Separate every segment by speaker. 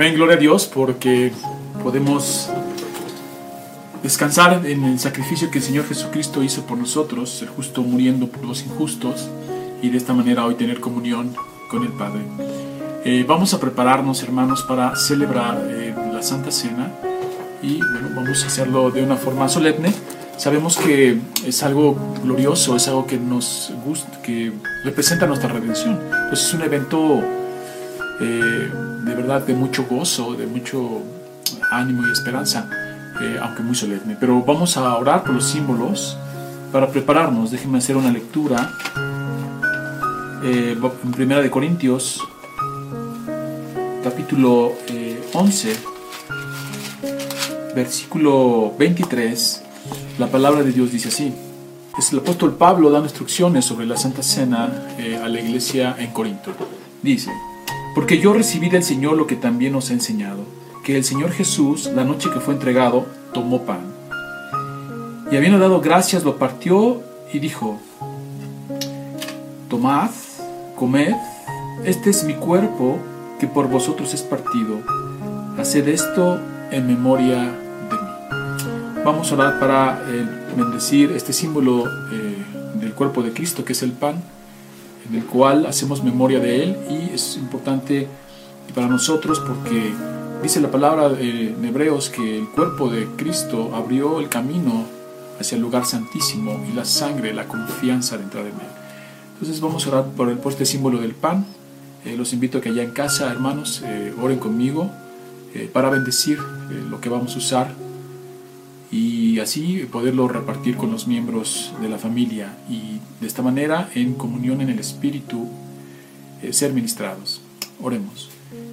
Speaker 1: Amén, gloria a Dios, porque podemos descansar en el sacrificio que el Señor Jesucristo hizo por nosotros, el justo muriendo por los injustos, y de esta manera hoy tener comunión con el Padre. Eh, vamos a prepararnos, hermanos, para celebrar eh, la Santa Cena y bueno, vamos a hacerlo de una forma solemne. Sabemos que es algo glorioso, es algo que nos gusta, que representa nuestra redención. Pues es un evento eh, de verdad de mucho gozo, de mucho ánimo y esperanza, eh, aunque muy solemne. Pero vamos a orar por los símbolos para prepararnos. Déjenme hacer una lectura eh, en Primera de Corintios, capítulo 11, versículo 23. La palabra de Dios dice así. Es el apóstol Pablo dando instrucciones sobre la Santa Cena a la iglesia en Corinto. Dice, porque yo recibí del Señor lo que también os he enseñado, que el Señor Jesús, la noche que fue entregado, tomó pan. Y habiendo dado gracias, lo partió y dijo, Tomad, comed, este es mi cuerpo que por vosotros es partido. Haced esto en memoria de mí. Vamos a orar para eh, bendecir este símbolo eh, del cuerpo de Cristo, que es el pan en el cual hacemos memoria de Él y es importante para nosotros porque dice la palabra en Hebreos que el cuerpo de Cristo abrió el camino hacia el lugar santísimo y la sangre, la confianza de entrar en Él. Entonces vamos a orar por, el, este símbolo del pan. Eh, los invito a que allá en casa, hermanos, eh, oren conmigo eh, para bendecir lo que vamos a usar y así poderlo repartir con los miembros de la familia y de esta manera en comunión en el Espíritu eh, ser ministrados. Oremos.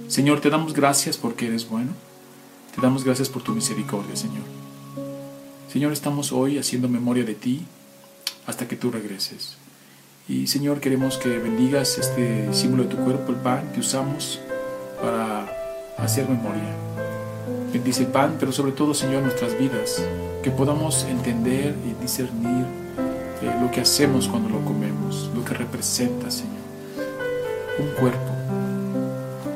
Speaker 1: Señor, te damos gracias porque eres bueno. Te damos gracias por tu misericordia, Señor. Señor, estamos hoy haciendo memoria de ti hasta que tú regreses. Y Señor, queremos que bendigas este símbolo de tu cuerpo, el pan que usamos para hacer memoria bendice el pan, pero sobre todo, Señor, nuestras vidas, que podamos entender y discernir eh, lo que hacemos cuando lo comemos, lo que representa, Señor. Un cuerpo,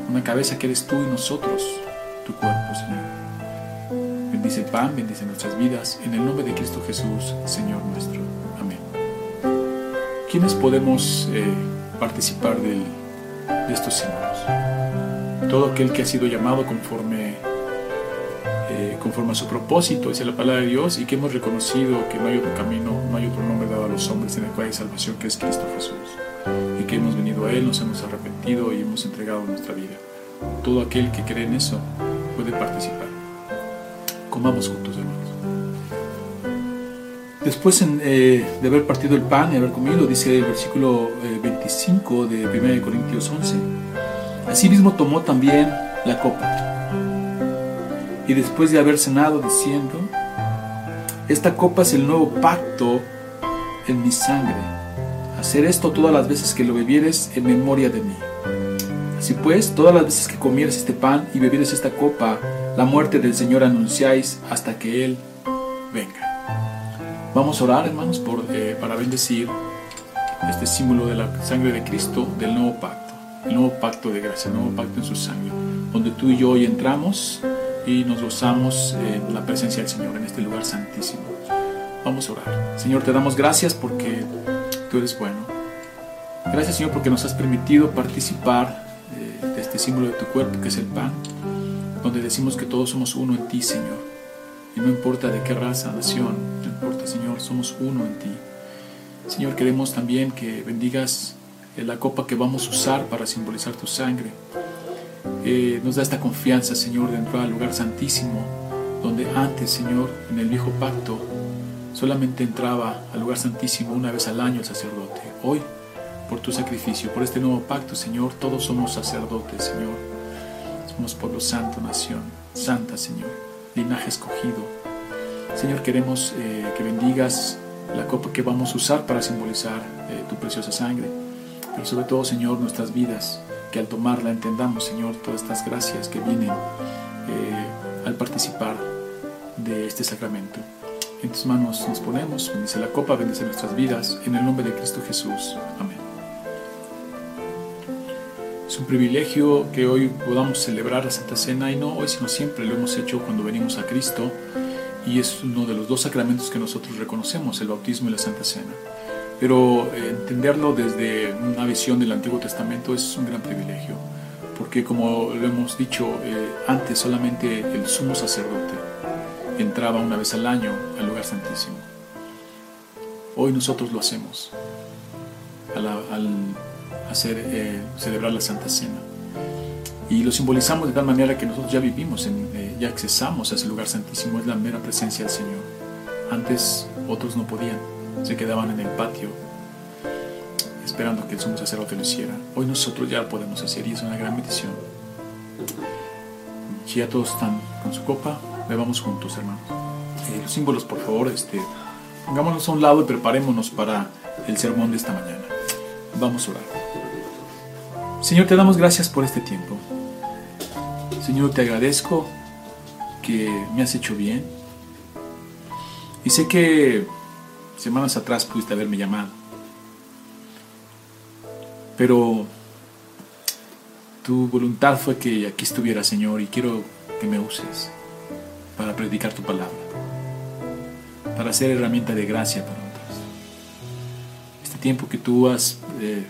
Speaker 1: una cabeza que eres tú y nosotros, tu cuerpo, Señor. Bendice el pan, bendice nuestras vidas, en el nombre de Cristo Jesús, Señor nuestro. Amén. ¿Quiénes podemos eh, participar de estos símbolos? Todo aquel que ha sido llamado conforme eh, conforme a su propósito, dice la palabra de Dios, y que hemos reconocido que no hay otro camino, no hay otro nombre dado a los hombres en el cual hay salvación que es Cristo Jesús. Y que hemos venido a Él, nos hemos arrepentido y hemos entregado nuestra vida. Todo aquel que cree en eso puede participar. Comamos juntos, hermanos. Después eh, de haber partido el pan y haber comido, dice el versículo 25 eh, de 1 Corintios 11, asimismo tomó también la copa y después de haber cenado diciendo, esta copa es el nuevo pacto en mi sangre. Hacer esto todas las veces que lo bebieres en memoria de mí. Así pues, todas las veces que comieres este pan y bebieres esta copa, la muerte del Señor anunciáis hasta que Él venga. Vamos a orar, hermanos, por, eh, para bendecir este símbolo de la sangre de Cristo del nuevo pacto, el nuevo pacto de gracia, el nuevo pacto en su sangre, donde tú y yo hoy entramos y nos gozamos en la presencia del Señor en este lugar santísimo. Vamos a orar. Señor, te damos gracias porque tú eres bueno. Gracias, Señor, porque nos has permitido participar eh, de este símbolo de tu cuerpo, que es el pan, donde decimos que todos somos uno en ti, Señor. Y no importa de qué raza, nación, no importa, Señor, somos uno en ti. Señor, queremos también que bendigas la copa que vamos a usar para simbolizar tu sangre eh, nos da esta confianza, Señor, de entrar al lugar santísimo, donde antes, Señor, en el viejo pacto, solamente entraba al lugar santísimo una vez al año el sacerdote. Hoy, por tu sacrificio, por este nuevo pacto, Señor, todos somos sacerdotes, Señor. Somos pueblo santo, nación santa, Señor, linaje escogido. Señor, queremos eh, que bendigas la copa que vamos a usar para simbolizar eh, tu preciosa sangre, pero sobre todo, Señor, nuestras vidas que al tomarla entendamos, Señor, todas estas gracias que vienen eh, al participar de este sacramento. En tus manos nos ponemos, bendice la copa, bendice nuestras vidas, en el nombre de Cristo Jesús. Amén. Es un privilegio que hoy podamos celebrar la Santa Cena y no hoy, sino siempre lo hemos hecho cuando venimos a Cristo y es uno de los dos sacramentos que nosotros reconocemos, el bautismo y la Santa Cena. Pero eh, entenderlo desde una visión del Antiguo Testamento es un gran privilegio, porque como lo hemos dicho eh, antes, solamente el sumo sacerdote entraba una vez al año al lugar santísimo. Hoy nosotros lo hacemos al, hacer, eh, celebrar la Santa Cena. Y lo simbolizamos de tal manera que nosotros ya vivimos, ya accesamos a ese lugar santísimo, es la mera presencia del Señor. Antes otros no podían, se quedaban en el patio esperando que el sumo sacerdote lo hiciera. Hoy nosotros ya lo podemos hacer y es una gran bendición. Si ya todos están con su copa, bebamos juntos, hermanos. Eh, los símbolos, por favor, este, pongámonos a un lado y preparémonos para el sermón de esta mañana. Vamos a orar. Señor, te damos gracias por este tiempo. Señor, te agradezco que me has hecho bien. Y sé que semanas atrás pudiste haberme llamado. Pero tu voluntad fue que aquí estuviera, Señor, y quiero que me uses para predicar tu palabra, para ser herramienta de gracia para otros. Este tiempo que tú has eh,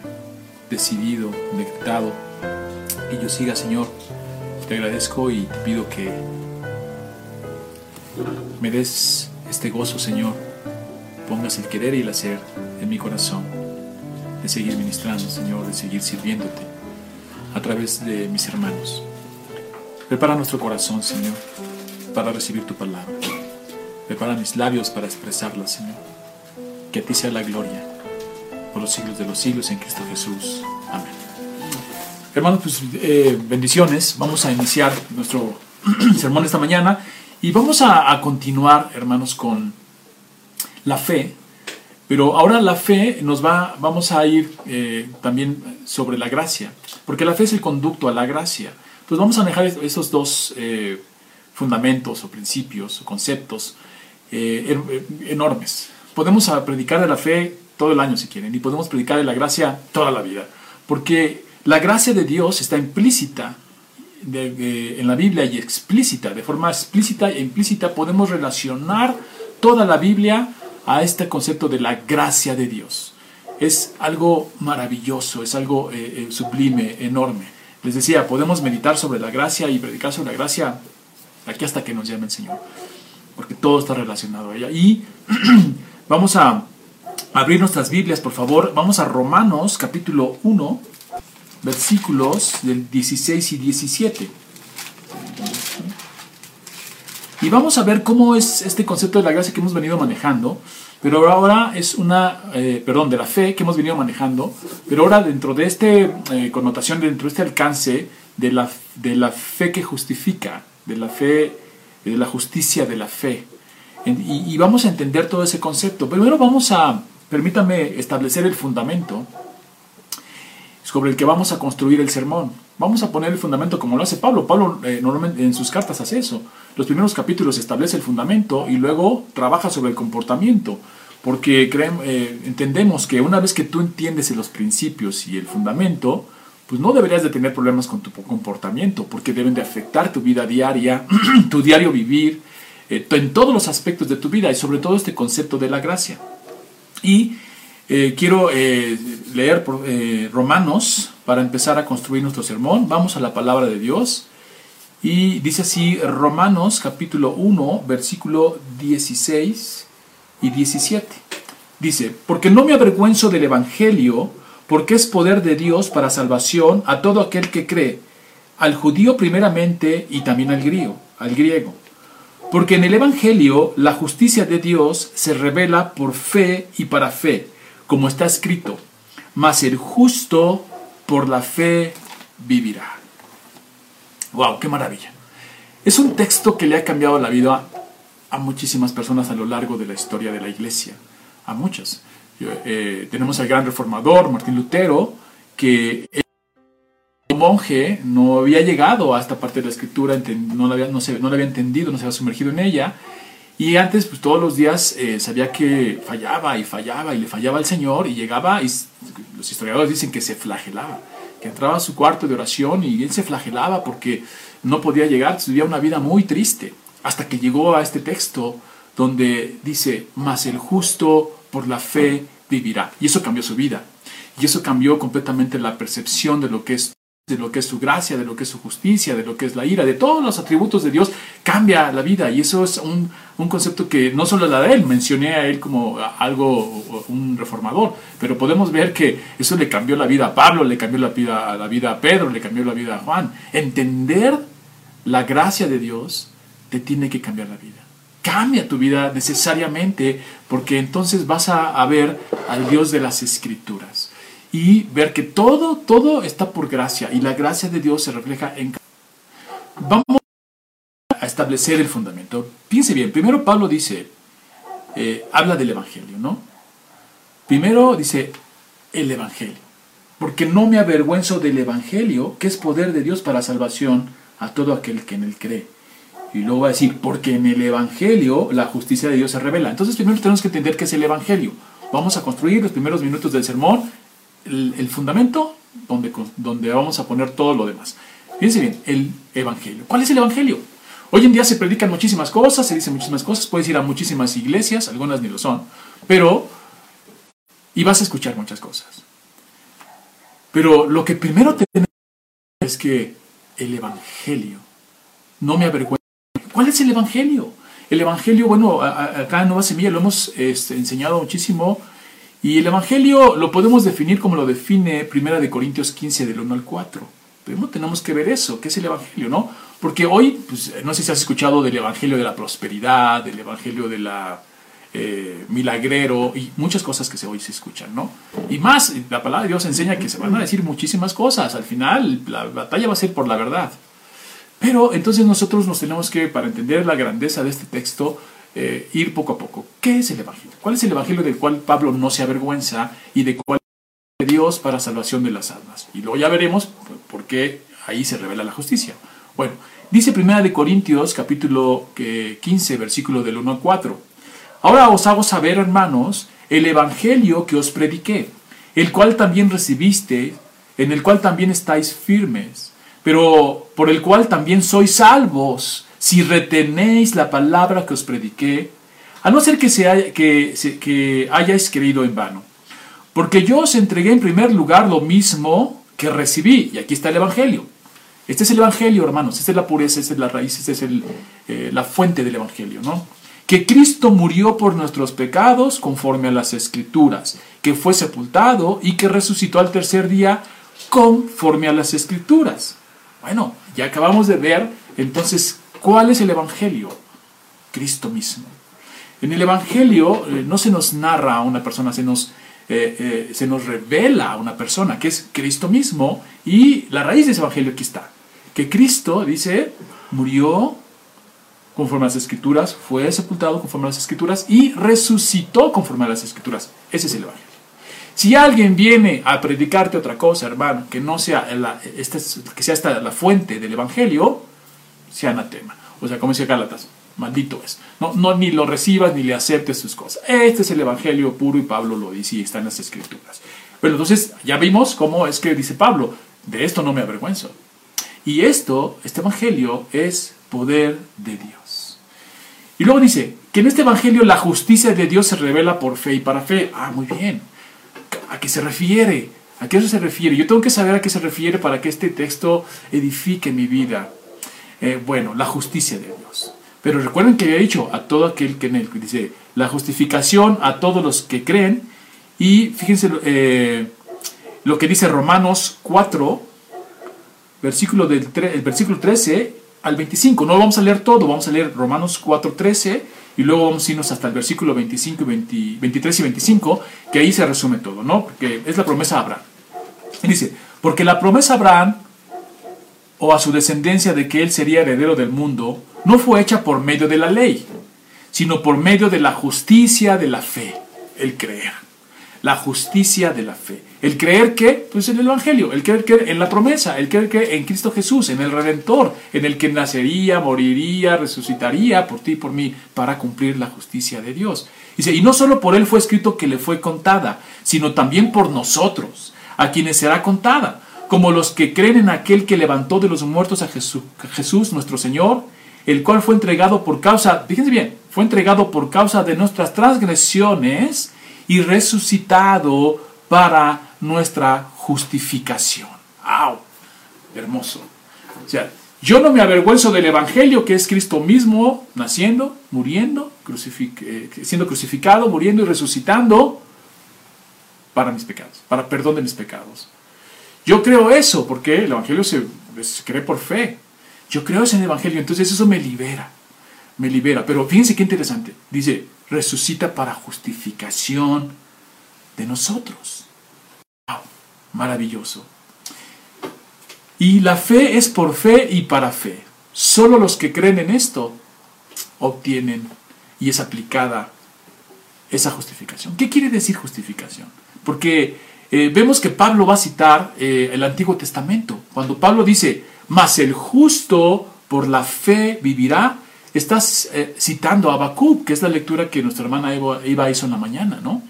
Speaker 1: decidido, decretado, y yo siga, Señor, te agradezco y te pido que me des este gozo, Señor, pongas el querer y el hacer en mi corazón, de seguir ministrando, Señor, de seguir sirviéndote a través de mis hermanos. Prepara nuestro corazón, Señor, para recibir tu palabra. Prepara mis labios para expresarla, Señor. Que a ti sea la gloria por los siglos de los siglos en Cristo Jesús. Amén. Hermanos, pues eh, bendiciones. Vamos a iniciar nuestro sermón esta mañana y vamos a, continuar, hermanos, con la fe. Pero ahora la fe nos va, vamos a ir eh, también sobre la gracia, porque la fe es el conducto a la gracia. Pues vamos a dejar esos dos eh, fundamentos o principios o conceptos enormes. Podemos predicar de la fe todo el año si quieren y podemos predicar de la gracia toda la vida, porque la gracia de Dios está implícita en la Biblia y explícita, de forma explícita e implícita podemos relacionar toda la Biblia a este concepto de la gracia de Dios. Es algo maravilloso, es algo eh, eh, sublime, enorme. Les decía, podemos meditar sobre la gracia y predicar sobre la gracia aquí hasta que nos llame el Señor, porque todo está relacionado a ella. Y vamos a abrir nuestras Biblias, por favor. Vamos a Romanos capítulo 1 versículos del 16 y 17. Y vamos a ver cómo es este concepto de la gracia que hemos venido manejando, pero ahora es una, eh, perdón, de la fe que hemos venido manejando, pero ahora dentro de esta eh, connotación, dentro de este alcance de la, de la fe que justifica, de la fe, de la justicia de la fe. Y, vamos a entender todo ese concepto. Primero vamos a, permítame establecer el fundamento sobre el que vamos a construir el sermón. Vamos a poner el fundamento como lo hace Pablo. Pablo eh, normalmente en sus cartas hace eso. Los primeros capítulos establece el fundamento y luego trabaja sobre el comportamiento. Porque eh, entendemos que una vez que tú entiendes los principios y el fundamento, pues no deberías de tener problemas con tu comportamiento, porque deben de afectar tu vida diaria, tu diario vivir, eh, en todos los aspectos de tu vida y sobre todo este concepto de la gracia. Y eh, quiero leer Romanos para empezar a construir nuestro sermón. Vamos a la palabra de Dios. Y dice así Romanos capítulo 1, versículo 16 y 17. Dice, porque no me avergüenzo del Evangelio, porque es poder de Dios para salvación a todo aquel que cree, al judío primeramente y también al griego, al griego. Porque en el Evangelio la justicia de Dios se revela por fe y para fe como está escrito, mas el justo por la fe vivirá. ¡Wow! ¡Qué maravilla! Es un texto que le ha cambiado la vida a muchísimas personas a lo largo de la historia de la iglesia, a muchas. Eh, tenemos al gran reformador Martín Lutero, que el monje no había llegado a esta parte de la escritura, no la había, no, no la había entendido, no se había sumergido en ella, y antes, pues todos los días eh, sabía que fallaba y fallaba y le fallaba al Señor y llegaba y los historiadores dicen que se flagelaba. Que entraba a su cuarto de oración y él se flagelaba porque no podía llegar, vivía una vida muy triste, hasta que llegó a este texto donde dice, mas el justo por la fe vivirá. Y eso cambió su vida. Y eso cambió completamente la percepción de lo que es de lo que es su gracia, de lo que es su justicia, de lo que es la ira, de todos los atributos de Dios, cambia la vida. Y eso es un, un concepto que no solo la de él, mencioné a él como algo, un reformador, pero podemos ver que eso le cambió la vida a Pablo, le cambió la vida, la vida a Pedro, le cambió la vida a Juan. Entender la gracia de Dios te tiene que cambiar la vida. Cambia tu vida necesariamente porque entonces vas a, a ver al Dios de las Escrituras y ver que todo, todo está por gracia y la gracia de Dios se refleja en... Vamos a establecer el fundamento. Piense bien, primero Pablo dice, eh, habla del Evangelio, ¿no? Primero dice el Evangelio, porque no me avergüenzo del Evangelio, que es poder de Dios para salvación a todo aquel que en él cree. Y luego va a decir, porque en el Evangelio la justicia de Dios se revela. Entonces primero tenemos que entender qué es el Evangelio. Vamos a construir los primeros minutos del sermón el, fundamento donde, donde vamos a poner todo lo demás. Fíjense bien, el Evangelio. ¿Cuál es el Evangelio? Hoy en día se predican muchísimas cosas, se dicen muchísimas cosas, puedes ir a muchísimas iglesias, algunas ni lo son, pero... y vas a escuchar muchas cosas. Pero lo que primero tenemos es que el Evangelio, no me avergüenza. ¿Cuál es el Evangelio? El Evangelio, bueno, acá en Nueva Semilla lo hemos este, enseñado muchísimo y el Evangelio lo podemos definir como lo define Primera de Corintios 15 del 1 al 4. Pero tenemos que ver eso, ¿qué es el Evangelio? ¿no? Porque hoy, pues, no sé si has escuchado del Evangelio de la prosperidad, del Evangelio de la eh, milagrero y muchas cosas que hoy se escuchan, ¿no? Y más, la palabra de Dios enseña que se van a decir muchísimas cosas. Al final, la batalla va a ser por la verdad. Pero entonces nosotros nos tenemos que, para entender la grandeza de este texto, eh, ir poco a poco. ¿Qué es el Evangelio? ¿Cuál es el Evangelio del cual Pablo no se avergüenza y de cuál es Dios para salvación de las almas? Y luego ya veremos por qué ahí se revela la justicia. Bueno, dice Primera de Corintios capítulo 15 versículo del 1 al 4. Ahora os hago saber, hermanos, el Evangelio que os prediqué, el cual también recibiste, en el cual también estáis firmes, pero por el cual también sois salvos si retenéis la palabra que os prediqué, a no ser que, haya, que, que hayáis creído en vano. Porque yo os entregué en primer lugar lo mismo que recibí. Y aquí está el Evangelio. Este es el Evangelio, hermanos. Esta es la pureza, esta es la raíz, esta es eh, la fuente del Evangelio, ¿no? Que Cristo murió por nuestros pecados conforme a las Escrituras, que fue sepultado y que resucitó al tercer día conforme a las Escrituras. Bueno, ya acabamos de ver entonces ¿Cuál es el Evangelio? Cristo mismo. En el Evangelio eh, no se nos narra a una persona, se nos, eh, se nos revela a una persona, que es Cristo mismo, y la raíz de ese Evangelio aquí está. Que Cristo, dice, murió conforme a las Escrituras, fue sepultado conforme a las Escrituras y resucitó conforme a las Escrituras. Ese es el Evangelio. Si alguien viene a predicarte otra cosa, hermano, que no sea, la, esta, que sea esta la fuente del Evangelio, sea anatema. O sea, como dice Gálatas, maldito es. No, no, ni lo recibas ni le aceptes sus cosas. Este es el evangelio puro y Pablo lo dice y está en las escrituras. Pero entonces ya vimos cómo es que dice Pablo, de esto no me avergüenzo. Y esto, este evangelio es poder de Dios. Y luego dice que en este evangelio la justicia de Dios se revela por fe y para fe. Ah, muy bien. ¿A qué se refiere? ¿A qué eso se refiere? Yo tengo que saber a qué se refiere para que este texto edifique mi vida. Eh, bueno, la justicia de Dios. Pero recuerden que había dicho a todo aquel que en él, dice, la justificación a todos los que creen. Y fíjense eh, lo que dice Romanos 4, versículo, del el versículo 13 al 25. No vamos a leer todo, vamos a leer Romanos 4, 13 y luego vamos a irnos hasta el versículo 25 y 23 y 25, que ahí se resume todo, ¿no? Porque es la promesa a Abraham. dice, porque la promesa a Abraham o a su descendencia de que él sería heredero del mundo, no fue hecha por medio de la ley, sino por medio de la justicia de la fe, el creer. La justicia de la fe. El creer que, pues en el Evangelio, el creer que en la promesa, el creer que en Cristo Jesús, en el Redentor, en el que nacería, moriría, resucitaría por ti y por mí, para cumplir la justicia de Dios. Dice, y no solo por él fue escrito que le fue contada, sino también por nosotros, a quienes será contada como los que creen en aquel que levantó de los muertos a Jesús, Jesús nuestro Señor, el cual fue entregado por causa, fíjense bien, fue entregado por causa de nuestras transgresiones y resucitado para nuestra justificación. ¡Au! Hermoso. O sea, yo no me avergüenzo del Evangelio, que es Cristo mismo naciendo, muriendo, eh, siendo crucificado, muriendo y resucitando para mis pecados, para perdón de mis pecados. Yo creo eso porque el Evangelio se, cree por fe. Yo creo el Evangelio, entonces eso me libera. Me libera. Pero fíjense qué interesante. Dice, resucita para justificación de nosotros. Maravilloso. Y la fe es por fe y para fe. Solo los que creen en esto obtienen y es aplicada esa justificación. ¿Qué quiere decir justificación? Porque eh, vemos que Pablo va a citar eh, el Antiguo Testamento. Cuando Pablo dice, mas el justo por la fe vivirá, estás eh, citando a Habacuc, que es la lectura que nuestra hermana Eva, hizo en la mañana, ¿no?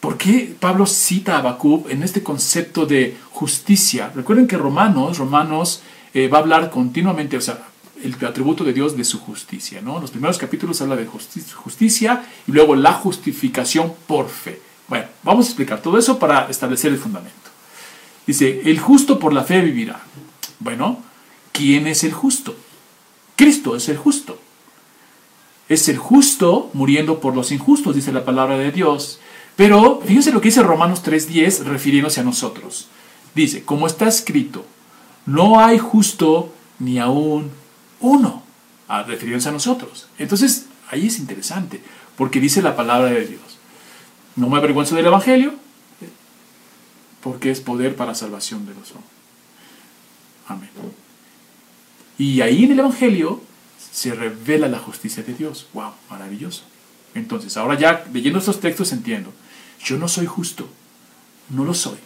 Speaker 1: ¿Por qué Pablo cita a Habacuc en este concepto de justicia? Recuerden que Romanos, Romanos va a hablar continuamente, o sea, el atributo de Dios de su justicia, ¿no? Los primeros capítulos habla de justicia y luego la justificación por fe. Bueno, vamos a explicar todo eso para establecer el fundamento. Dice, el justo por la fe vivirá. Bueno, ¿quién es el justo? Cristo es el justo. Es el justo muriendo por los injustos, dice la palabra de Dios. Pero fíjense lo que dice Romanos 3.10 refiriéndose a nosotros. Dice, como está escrito, no hay justo ni aún uno, a refiriéndose a nosotros. Entonces, ahí es interesante, porque dice la palabra de Dios. No me avergüenzo del Evangelio, porque es poder para salvación de los hombres. Amén. Y ahí en el Evangelio se revela la justicia de Dios. ¡Wow! Maravilloso. Entonces, ahora ya leyendo estos textos entiendo. Yo no soy justo. No lo soy.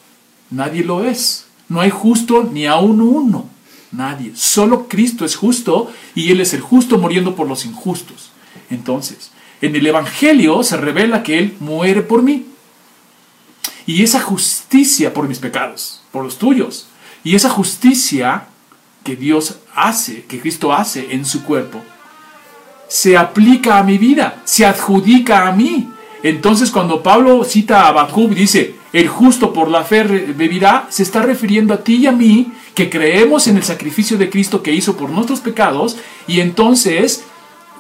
Speaker 1: Nadie lo es. No hay justo ni aún uno. Nadie. Solo Cristo es justo y Él es el justo muriendo por los injustos. Entonces, en el Evangelio se revela que Él muere por mí. Y esa justicia por mis pecados, por los tuyos. Y esa justicia que Dios hace, que Cristo hace en su cuerpo, se aplica a mi vida, se adjudica a mí. Entonces cuando Pablo cita a Habacuc dice, el justo por la fe vivirá, se está refiriendo a ti y a mí que creemos en el sacrificio de Cristo que hizo por nuestros pecados y entonces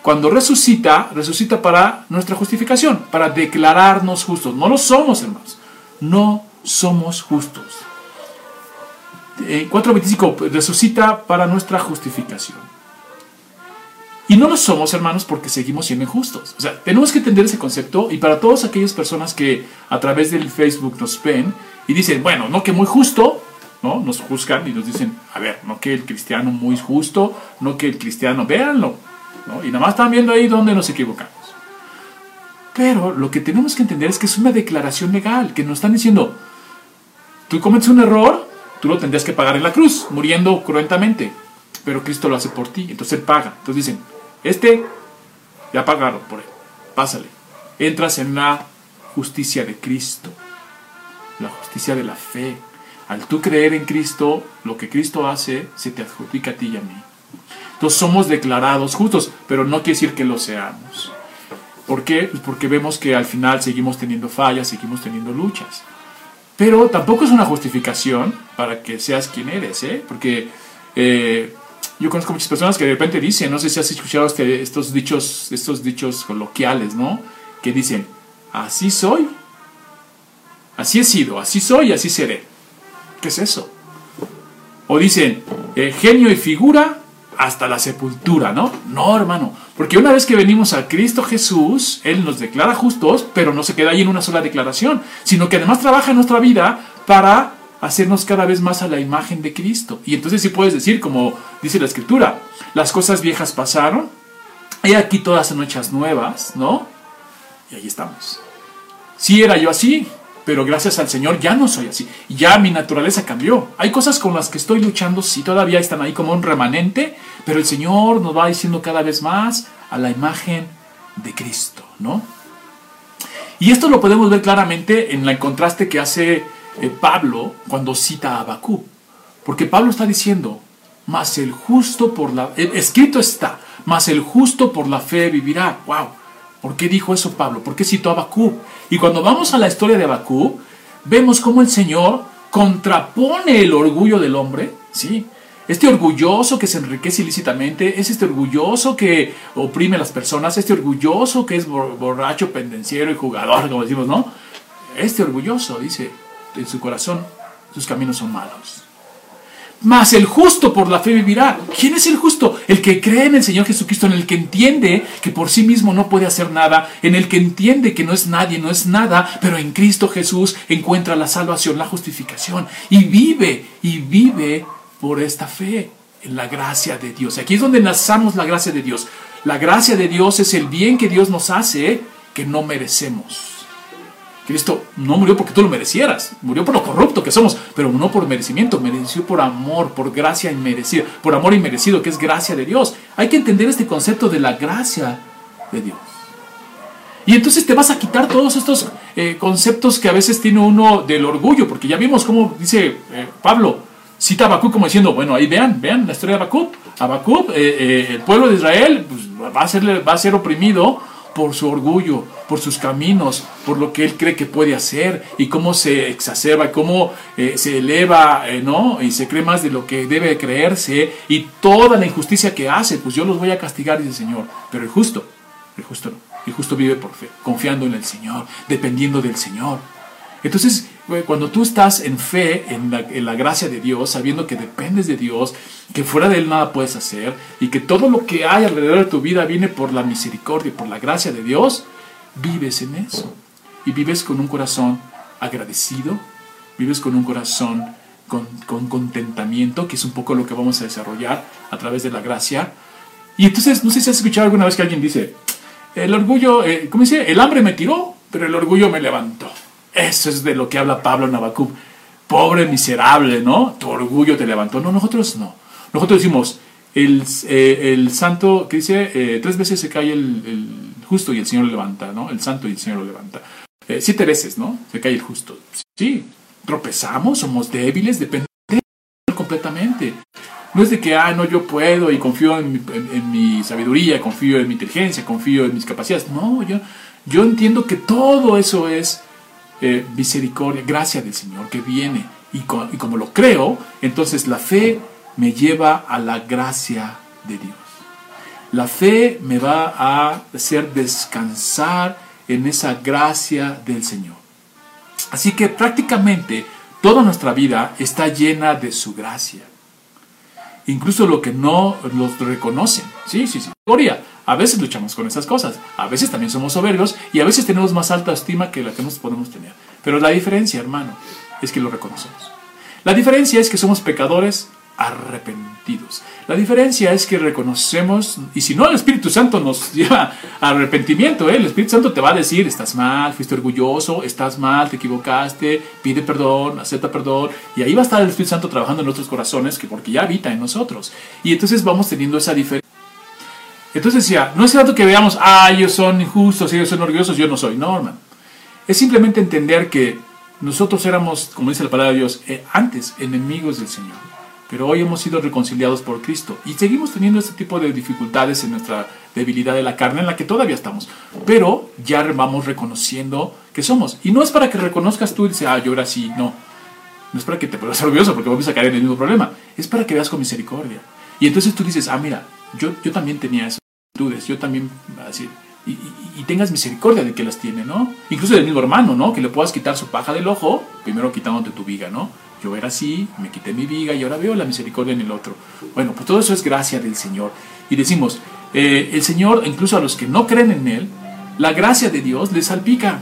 Speaker 1: cuando resucita, resucita para nuestra justificación, para declararnos justos. No lo somos, hermanos. No somos justos. 4.25, resucita para nuestra justificación. Y no lo somos, hermanos, porque seguimos siendo injustos. O sea, tenemos que entender ese concepto y para todas aquellas personas que a través del Facebook nos ven y dicen, bueno, no que muy justo, ¿no? Nos juzgan y nos dicen, a ver, no que el cristiano muy justo, no que el cristiano, véanlo, y nada más están viendo ahí donde nos equivocamos. Pero lo que tenemos que entender es que es una declaración legal, que nos están diciendo, tú cometes un error, tú lo tendrías que pagar en la cruz, muriendo cruentamente, pero Cristo lo hace por ti, entonces Él paga. Entonces dicen, este ya pagaron por él, pásale. Entras en la justicia de Cristo, la justicia de la fe. Al tú creer en Cristo, lo que Cristo hace se te adjudica a ti y a mí. Entonces somos declarados justos, pero no quiere decir que lo seamos. ¿Por qué? Pues porque vemos que al final seguimos teniendo fallas, seguimos teniendo luchas. Pero tampoco es una justificación para que seas quien eres, ¿eh? Porque eh, yo conozco muchas personas que de repente dicen, no sé si has escuchado este, estos, dichos, estos dichos coloquiales, ¿no? Que dicen, así soy, así he sido, así soy así seré. ¿Qué es eso? O dicen, eh, genio y figura, hasta la sepultura, ¿no? No, hermano, porque una vez que venimos a Cristo Jesús, Él nos declara justos, pero no se queda ahí en una sola declaración, sino que además trabaja en nuestra vida para hacernos cada vez más a la imagen de Cristo. Y entonces sí puedes decir, como dice la Escritura, las cosas viejas pasaron, y aquí todas son hechas nuevas, ¿no? Y ahí estamos. Si era yo así, pero gracias al Señor ya no soy así. Ya mi naturaleza cambió. Hay cosas con las que estoy luchando, si todavía están ahí como un remanente, pero el Señor nos va diciendo cada vez más a la imagen de Cristo, ¿no? Y esto lo podemos ver claramente en el contraste que hace eh, Pablo cuando cita a Abacú. Porque Pablo está diciendo, mas el justo por la... Eh, escrito está, mas el justo por la fe vivirá. ¡Wow! ¿Por qué dijo eso Pablo? ¿Por qué citó a Abacú? Y cuando vamos a la historia de Abacú, vemos cómo el Señor contrapone el orgullo del hombre, ¿sí? Este orgulloso que se enriquece ilícitamente, es este orgulloso que oprime a las personas, este orgulloso que es borracho, pendenciero y jugador, como decimos, ¿no? Este orgulloso dice en su corazón, sus caminos son malos. Mas el justo por la fe vivirá. ¿Quién es el justo? El que cree en el Señor Jesucristo, en el que entiende que por sí mismo no puede hacer nada, en el que entiende que no es nadie, no es nada, pero en Cristo Jesús encuentra la salvación, la justificación y vive y vive por esta fe en la gracia de Dios. Aquí es donde enlazamos la gracia de Dios. La gracia de Dios es el bien que Dios nos hace que no merecemos. Cristo no murió porque tú lo merecieras, murió por lo corrupto que somos, pero no por merecimiento, mereció por amor, por gracia inmerecida, por amor inmerecido, que es gracia de Dios. Hay que entender este concepto de la gracia de Dios. Y entonces te vas a quitar todos estos eh, conceptos que a veces tiene uno del orgullo, porque ya vimos cómo dice eh, Pablo, cita a como diciendo, bueno, ahí vean, vean la historia de Habacuc. Habacuc, eh, el pueblo de Israel pues, va, a ser, va a ser oprimido por su orgullo, por sus caminos, por lo que él cree que puede hacer y cómo se exacerba, cómo eh, se eleva, eh, ¿no? Y se cree más de lo que debe creerse y toda la injusticia que hace, pues yo los voy a castigar, dice el Señor. Pero el justo, el justo no. El justo vive por fe, confiando en el Señor, dependiendo del Señor. Entonces, cuando tú estás en fe, en la, gracia de Dios, sabiendo que dependes de Dios, que fuera de Él nada puedes hacer, y que todo lo que hay alrededor de tu vida viene por la misericordia y por la gracia de Dios, vives en eso. Y vives con un corazón agradecido, vives con un corazón con, contentamiento, que es un poco lo que vamos a desarrollar a través de la gracia. Y entonces, no sé si has escuchado alguna vez que alguien dice, el orgullo, eh, ¿cómo dice? El hambre me tiró, pero el orgullo me levantó. Eso es de lo que habla Pablo en. Pobre miserable, ¿no? Tu orgullo te levantó. No, nosotros no. Nosotros decimos, el, eh, el santo, que dice, eh, tres veces se cae el, justo y el Señor lo levanta, ¿no? El santo y el Señor lo levanta. Eh, siete veces, ¿no? Se cae el justo. Sí, tropezamos, somos débiles, depende completamente. No es de que, ah, no, yo puedo y confío en mi, en mi, sabiduría, confío en mi inteligencia, confío en mis capacidades. No, yo, yo entiendo que todo eso es eh, misericordia, gracia del Señor que viene. Y, como lo creo, entonces la fe me lleva a la gracia de Dios. La fe me va a hacer descansar en esa gracia del Señor. Así que prácticamente toda nuestra vida está llena de su gracia. Incluso lo que no los reconocen. Sí, sí, sí. A veces luchamos con esas cosas, a veces también somos soberbios y a veces tenemos más alta estima que la que nos podemos tener. Pero la diferencia, hermano, es que lo reconocemos. La diferencia es que somos pecadores arrepentidos. La diferencia es que reconocemos, y si no, el Espíritu Santo nos lleva a arrepentimiento. ¿eh? El Espíritu Santo te va a decir, estás mal, fuiste orgulloso, estás mal, te equivocaste, pide perdón, acepta perdón. Y ahí va a estar el Espíritu Santo trabajando en nuestros corazones, que porque ya habita en nosotros. Y entonces vamos teniendo esa diferencia. Entonces decía, no es tanto que veamos, ah, ellos son injustos, ellos son orgullosos, yo no soy. No, hermano. Es simplemente entender que nosotros éramos, como dice la palabra de Dios, eh, antes enemigos del Señor. Pero hoy hemos sido reconciliados por Cristo. Y seguimos teniendo este tipo de dificultades en nuestra debilidad de la carne, en la que todavía estamos. Pero ya vamos reconociendo que somos. Y no es para que reconozcas tú y dices, ah, yo ahora sí, no. No es para que te pongas orgulloso porque vamos a caer en el mismo problema. Es para que veas con misericordia. Y entonces tú dices, ah, mira, yo, yo también tenía eso yo también, así, y, y, tengas misericordia de que las tiene, ¿no? Incluso del mismo hermano, ¿no? Que le puedas quitar su paja del ojo, primero quitándote tu viga, ¿no? Yo era así, me quité mi viga y ahora veo la misericordia en el otro. Bueno, pues todo eso es gracia del Señor. Y decimos, eh, el Señor, incluso a los que no creen en Él, la gracia de Dios les salpica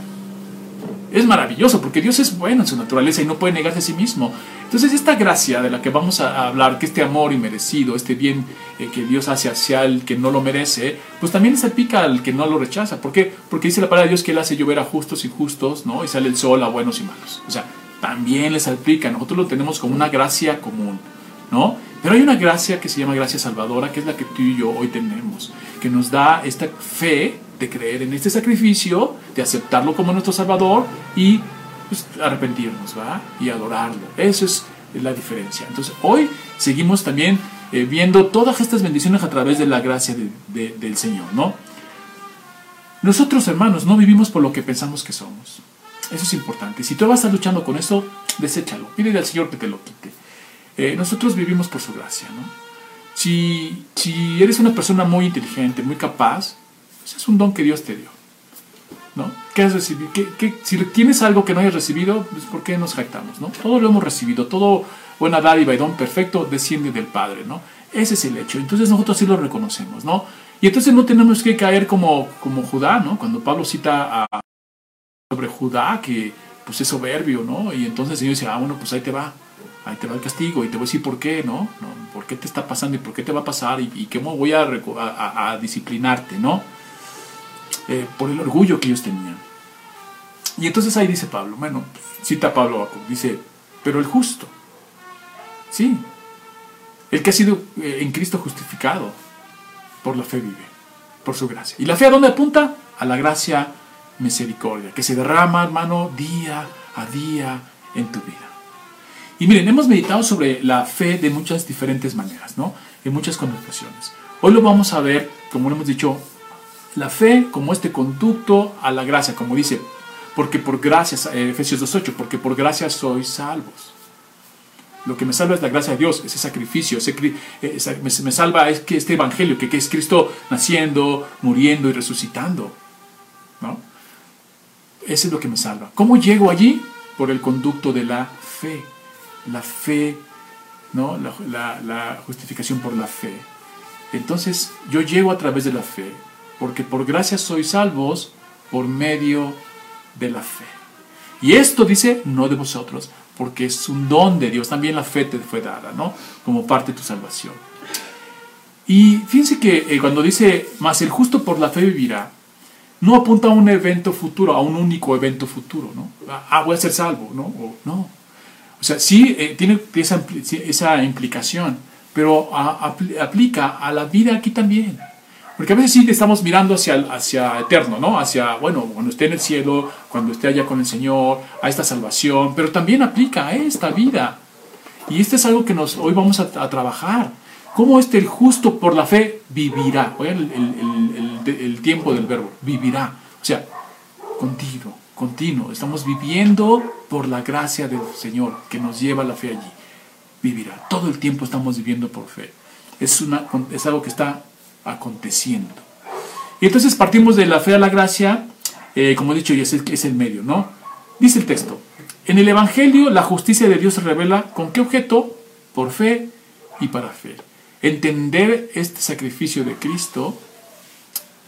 Speaker 1: es maravilloso porque Dios es bueno en su naturaleza y no puede negarse a sí mismo. Entonces esta gracia de la que vamos a hablar, que este amor inmerecido, este bien eh, que Dios hace hacia el que no lo merece, pues también salpica al que no lo rechaza. ¿Por qué? Porque dice la palabra de Dios que Él hace llover a justos y justos, ¿no? Y sale el sol a buenos y malos. O sea, también le salpica. Nosotros lo tenemos como una gracia común, ¿no? Pero hay una gracia que se llama gracia salvadora, que es la que tú y yo hoy tenemos, que nos da esta fe de creer en este sacrificio, de aceptarlo como nuestro Salvador y pues, arrepentirnos, ¿va? Y adorarlo. Eso es la diferencia. Entonces, hoy seguimos también eh, viendo todas estas bendiciones a través de la gracia del Señor, ¿no? Nosotros, hermanos, no vivimos por lo que pensamos que somos. Eso es importante. Si tú vas a estar luchando con eso, deséchalo. Pídele al Señor que te lo quite. Eh, nosotros vivimos por su gracia, ¿no? Si, si eres una persona muy inteligente, muy capaz, pues es un don que Dios te dio. ¿no? ¿Qué has recibido? ¿Qué, si tienes algo que no hayas recibido, pues ¿por qué nos jactamos? ¿no? Todo lo hemos recibido, todo buena dádiva y don perfecto desciende del Padre, ¿no? Ese es el hecho. Entonces nosotros sí lo reconocemos, ¿no? Y entonces no tenemos que caer como, como Judá, ¿no? Cuando Pablo cita sobre Judá, que pues es soberbio, ¿no? Y entonces el Señor dice, ah, bueno, pues ahí te va, ahí te va el castigo, y te voy a decir por qué, ¿no? ¿Por qué te está pasando y por qué te va a pasar y, cómo voy a, a disciplinarte, ¿no? Eh, por el orgullo que ellos tenían. Y entonces ahí dice Pablo, bueno, cita Pablo, dice, pero el justo, sí, el que ha sido eh, en Cristo justificado, por la fe vive, por su gracia. ¿Y la fe a dónde apunta? A la gracia misericordia, que se derrama, hermano, día a día en tu vida. Y miren, hemos meditado sobre la fe de muchas diferentes maneras, ¿no? En muchas connotaciones. Hoy lo vamos a ver, como lo hemos dicho, la fe como este conducto a la gracia, como dice, porque por gracia, eh, Efesios 2.8, porque por gracia sois salvos. Lo que me salva es la gracia de Dios, ese sacrificio, ese, eh, me, salva es que este evangelio, que, que, es Cristo naciendo, muriendo y resucitando. ¿no? Ese es lo que me salva. ¿Cómo llego allí? Por el conducto de la fe. La fe, ¿no? la, la justificación por la fe. Entonces yo llego a través de la fe porque por gracia sois salvos por medio de la fe. Y esto dice, no de vosotros, porque es un don de Dios. También la fe te fue dada, ¿no? Como parte de tu salvación. Y fíjense que eh, cuando dice, más el justo por la fe vivirá, no apunta a un evento futuro, a un único evento futuro, ¿no? Ah, voy a ser salvo, ¿no? O, no. O sea, sí eh, tiene esa, esa, implicación, pero aplica a la vida aquí también. Porque a veces sí estamos mirando hacia, hacia eterno, ¿no? Hacia, bueno, cuando esté en el cielo, cuando esté allá con el Señor, a esta salvación, pero también aplica a esta vida. Y esto es algo que nos, hoy vamos a, trabajar. ¿Cómo este el justo por la fe vivirá? Oigan el, el, tiempo del verbo, vivirá. O sea, continuo, continuo. Estamos viviendo por la gracia del Señor que nos lleva la fe allí. Vivirá. Todo el tiempo estamos viviendo por fe. Es, una, es algo que está aconteciendo. Y entonces partimos de la fe a la gracia, eh, como he dicho, y es el, es el medio, ¿no? Dice el texto, en el Evangelio la justicia de Dios se revela con qué objeto? Por fe y para fe. Entender este sacrificio de Cristo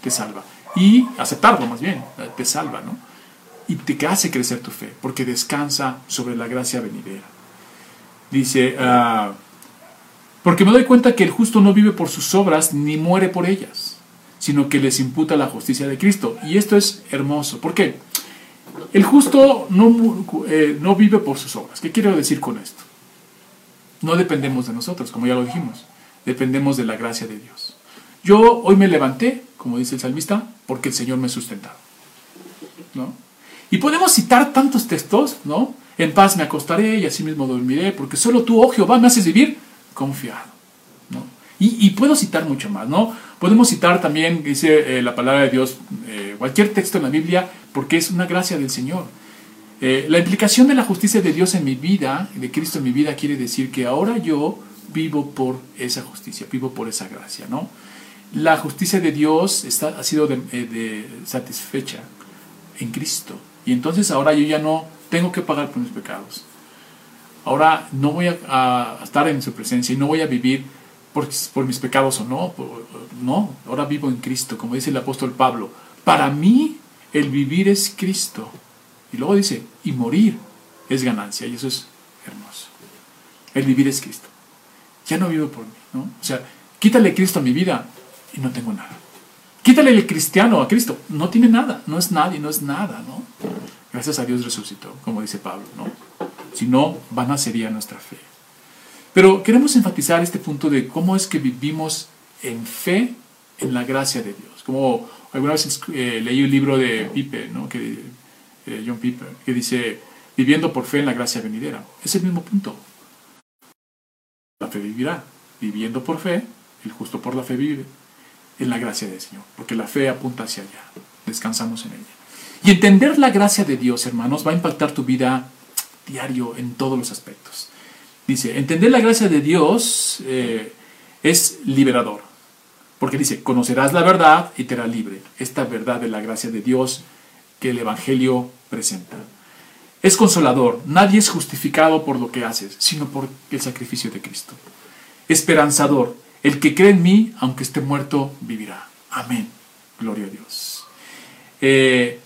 Speaker 1: te salva. Y aceptarlo más bien, te salva, ¿no? Y te hace crecer tu fe, porque descansa sobre la gracia venidera. Dice, uh, porque me doy cuenta que el justo no vive por sus obras ni muere por ellas, sino que les imputa la justicia de Cristo. Y esto es hermoso. ¿Por qué? El justo no, eh, no vive por sus obras. ¿Qué quiero decir con esto? No dependemos de nosotros, como ya lo dijimos. Dependemos de la gracia de Dios. Yo hoy me levanté, como dice el salmista, porque el Señor me ha sustentado. ¿no? Y podemos citar tantos textos, ¿no? En paz me acostaré y así mismo dormiré, porque solo tú, oh Jehová, me haces vivir confiado. ¿no? Y, puedo citar mucho más, ¿no? Podemos citar también, dice eh, la palabra de Dios, eh, cualquier texto en la Biblia, porque es una gracia del Señor. Eh, la implicación de la justicia de Dios en mi vida, de Cristo en mi vida, quiere decir que ahora yo vivo por esa justicia, vivo por esa gracia, ¿no? La justicia de Dios está, ha sido de, satisfecha en Cristo. Y entonces ahora yo ya no tengo que pagar por mis pecados. Ahora no voy a, estar en su presencia y no voy a vivir por, mis pecados o no. no, ahora vivo en Cristo, como dice el apóstol Pablo. Para mí el vivir es Cristo. Y luego dice, y morir es ganancia. Y eso es hermoso. El vivir es Cristo. Ya no vivo por mí. ¿no? O sea, quítale Cristo a mi vida y no tengo nada. Quítale el cristiano a Cristo. No tiene nada. No es nadie, no es nada. ¿no? Gracias a Dios resucitó, como dice Pablo. ¿no? Si no, vana sería nuestra fe. Pero queremos enfatizar este punto de cómo es que vivimos en fe en la gracia de Dios. Como alguna vez eh, leí un libro de Piper, ¿no? que, eh, John Piper, que dice, viviendo por fe en la gracia venidera. Es el mismo punto. La fe vivirá, viviendo por fe, el justo por la fe vive en la gracia del Señor, porque la fe apunta hacia allá, descansamos en ella. Y entender la gracia de Dios, hermanos, va a impactar tu vida diario en todos los aspectos. Dice, entender la gracia de Dios eh, es liberador, porque dice, conocerás la verdad y te hará libre. Esta verdad de la gracia de Dios que el Evangelio presenta. Es consolador, nadie es justificado por lo que haces, sino por el sacrificio de Cristo. Esperanzador, el que cree en mí, aunque esté muerto, vivirá. Amén. Gloria a Dios. Eh,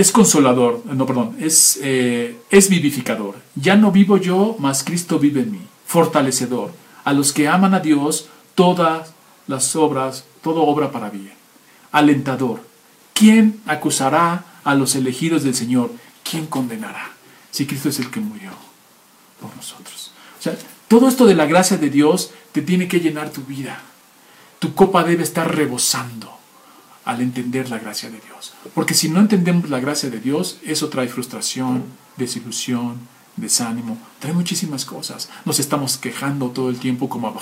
Speaker 1: es consolador, no, perdón, es, eh, es vivificador. Ya no vivo yo, mas Cristo vive en mí. Fortalecedor. A los que aman a Dios, todas las obras, todo obra para bien. Alentador. ¿Quién acusará a los elegidos del Señor? ¿Quién condenará? Si Cristo es el que murió por nosotros. O sea, todo esto de la gracia de Dios te tiene que llenar tu vida. Tu copa debe estar rebosando al entender la gracia de Dios. Porque si no entendemos la gracia de Dios, eso trae frustración, desilusión, desánimo, trae muchísimas cosas. Nos estamos quejando todo el tiempo como,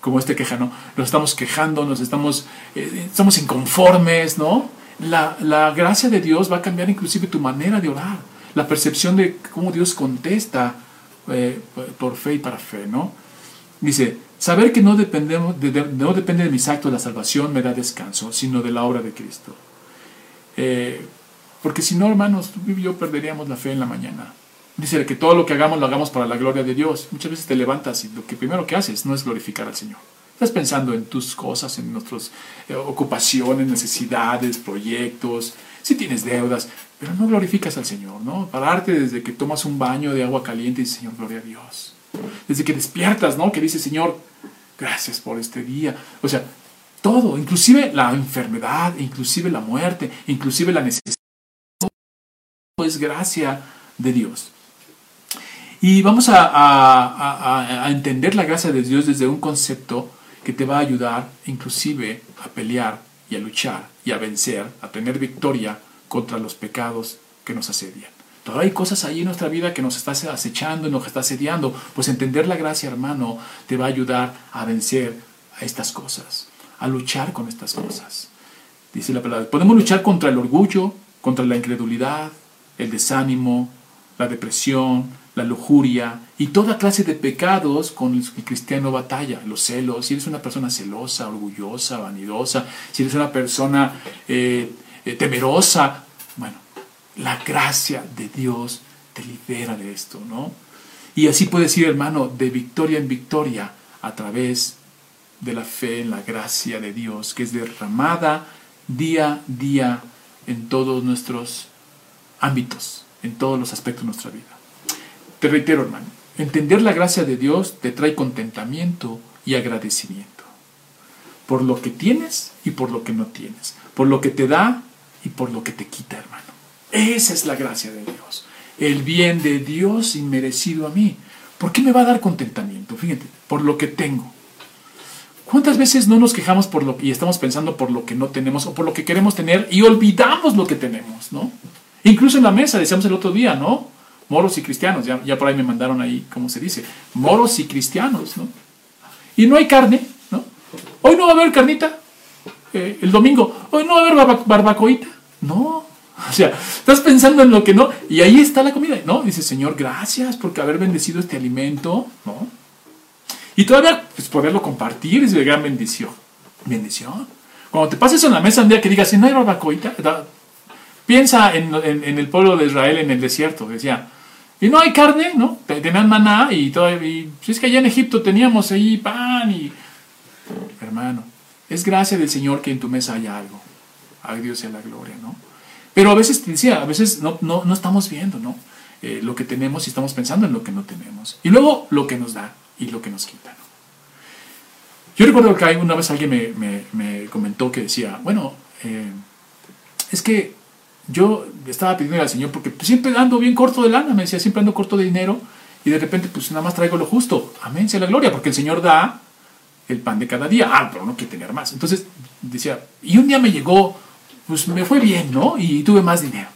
Speaker 1: como este quejano. Nos estamos quejando, nos estamos, eh, estamos inconformes, ¿no? La, la gracia de Dios va a cambiar inclusive tu manera de orar, la percepción de cómo Dios contesta eh, por fe y para fe, ¿no? Dice, saber que no, dependemos no depende de mis actos la salvación me da descanso, sino de la obra de Cristo. Eh, porque si no, hermanos, tú y yo perderíamos la fe en la mañana. Dice que todo lo que hagamos lo hagamos para la gloria de Dios. Muchas veces te levantas y lo que primero que haces no es glorificar al Señor. Estás pensando en tus cosas, en nuestras eh, ocupaciones, necesidades, proyectos, si tienes deudas, pero no glorificas al Señor, ¿no? Pararte desde que tomas un baño de agua caliente y Señor, gloria a Dios. Desde que despiertas, ¿no? Que dices, Señor, gracias por este día. O sea, todo, inclusive la enfermedad, inclusive la muerte, inclusive la necesidad, todo es gracia de Dios. Y vamos a, entender la gracia de Dios desde un concepto que te va a ayudar inclusive a pelear y a luchar y a vencer, a tener victoria contra los pecados que nos asedian. Todavía hay cosas ahí en nuestra vida que nos está acechando y nos está asediando. Pues entender la gracia, hermano, te va a ayudar a vencer a estas cosas, a luchar con estas cosas. Dice la palabra, podemos luchar contra el orgullo, contra la incredulidad, el desánimo, la depresión, la lujuria y toda clase de pecados con los que el cristiano batalla, los celos, si eres una persona celosa, orgullosa, vanidosa, si eres una persona eh, eh, temerosa, bueno, la gracia de Dios te libera de esto, ¿no? Y así puedes ir, hermano, de victoria en victoria a través de la fe en la gracia de Dios, que es derramada día a día en todos nuestros ámbitos, en todos los aspectos de nuestra vida. Te reitero, hermano, entender la gracia de Dios te trae contentamiento y agradecimiento por lo que tienes y por lo que no tienes, por lo que te da y por lo que te quita, hermano. Esa es la gracia de Dios, el bien de Dios inmerecido a mí. ¿Por qué me va a dar contentamiento? Fíjate, por lo que tengo. ¿Cuántas veces no nos quejamos por lo y estamos pensando por lo que no tenemos o por lo que queremos tener y olvidamos lo que tenemos, ¿no? Incluso en la mesa, decíamos el otro día, ¿no? moros y cristianos, ya, ya por ahí me mandaron ahí, ¿cómo se dice? Moros y cristianos, ¿no? Y no hay carne, ¿no? Hoy no va a haber carnita, eh, el domingo, hoy no va a haber barbacoita, no. O sea, estás pensando en lo que no, y ahí está la comida, ¿no? Dice, Señor, gracias por haber bendecido este alimento, ¿no? Y todavía, pues, poderlo compartir es de gran bendición. Bendición. Cuando te pases en la mesa un día que digas, si no hay barbacoita, piensa en, el pueblo de Israel en el desierto, decía, y no hay carne, ¿no? Tenían maná y todo. Y, si es que allá en Egipto teníamos ahí pan y. Hermano, es gracia del Señor que en tu mesa haya algo. A Dios sea la gloria, ¿no? Pero a veces, decía, a veces no, no, no estamos viendo, ¿no? Eh, lo que tenemos y estamos pensando en lo que no tenemos. Y luego lo que nos da y lo que nos quita, ¿no? Yo recuerdo que una vez alguien me, me, me comentó que decía, bueno, eh, es que yo estaba pidiendo al Señor porque siempre ando bien corto de lana, me decía, siempre ando corto de dinero y de repente pues nada más traigo lo justo. Amén, sea la gloria, porque el Señor da el pan de cada día. Ah, pero no quiere tener más. Entonces decía, y un día me llegó, pues me fue bien, ¿no? Y tuve más dinero.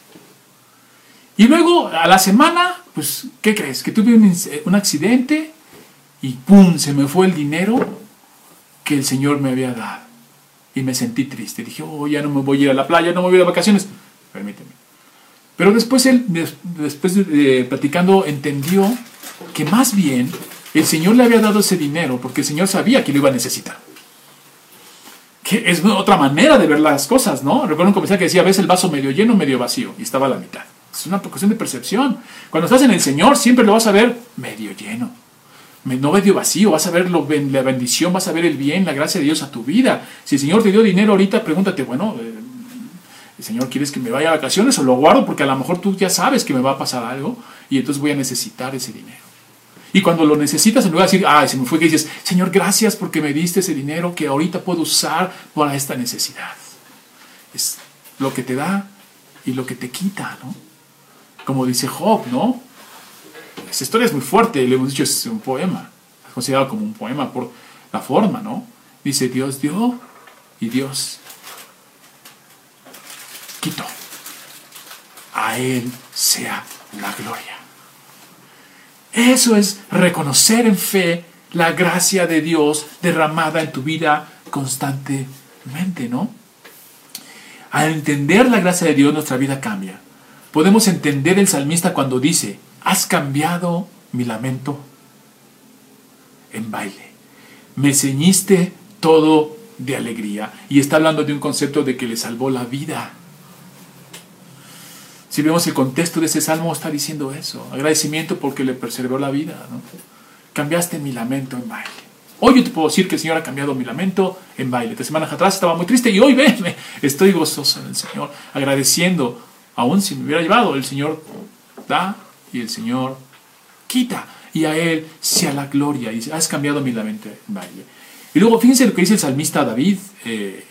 Speaker 1: Y luego, a la semana, pues, ¿qué crees? Que tuve un, accidente y ¡pum! Se me fue el dinero que el Señor me había dado. Y me sentí triste. Dije, oh, ya no me voy a ir a la playa, no me voy a ir de vacaciones. Permíteme. Pero después él, después de, platicando, entendió que más bien el Señor le había dado ese dinero porque el Señor sabía que lo iba a necesitar. Es otra manera de ver las cosas, ¿no? Recuerdo un comercial que decía, ves el vaso medio lleno, medio vacío, y estaba a la mitad. Es una cuestión de percepción. Cuando estás en el Señor, siempre lo vas a ver medio lleno no medio vacío, vas a ver la bendición, vas a ver el bien, la gracia de Dios a tu vida. Si el Señor te dio dinero ahorita, pregúntate, bueno, eh, ¿el Señor quieres que me vaya a vacaciones o lo guardo? Porque a lo mejor tú ya sabes que me va a pasar algo y entonces voy a necesitar ese dinero. Y cuando lo necesitas, en lugar de decir, ay, se me fue, que dices, Señor, gracias porque me diste ese dinero que ahorita puedo usar para esta necesidad. Es lo que te da y lo que te quita, ¿no? Como dice Job, ¿no? Esa historia es muy fuerte, le hemos dicho, es un poema, es considerado como un poema por la forma, ¿no? Dice, Dios dio y Dios quitó. A Él sea la gloria. Eso es reconocer en fe la gracia de Dios derramada en tu vida constantemente, ¿no? Al entender la gracia de Dios, nuestra vida cambia. Podemos entender el salmista cuando dice, has cambiado mi lamento en baile. Me ceñiste todo de alegría. Y está hablando de un concepto de que le salvó la vida. Si vemos el contexto de ese salmo, está diciendo eso. Agradecimiento porque le preservó la vida. Cambiaste mi lamento en baile. Hoy yo te puedo decir que el Señor ha cambiado mi lamento en baile. Tres semanas atrás estaba muy triste y hoy venme, estoy gozoso en el Señor, agradeciendo, aún si me hubiera llevado, el Señor da y el Señor quita. Y a Él sea la gloria. Y has cambiado mi lamento en baile. Y luego fíjense lo que dice el salmista David. Eh,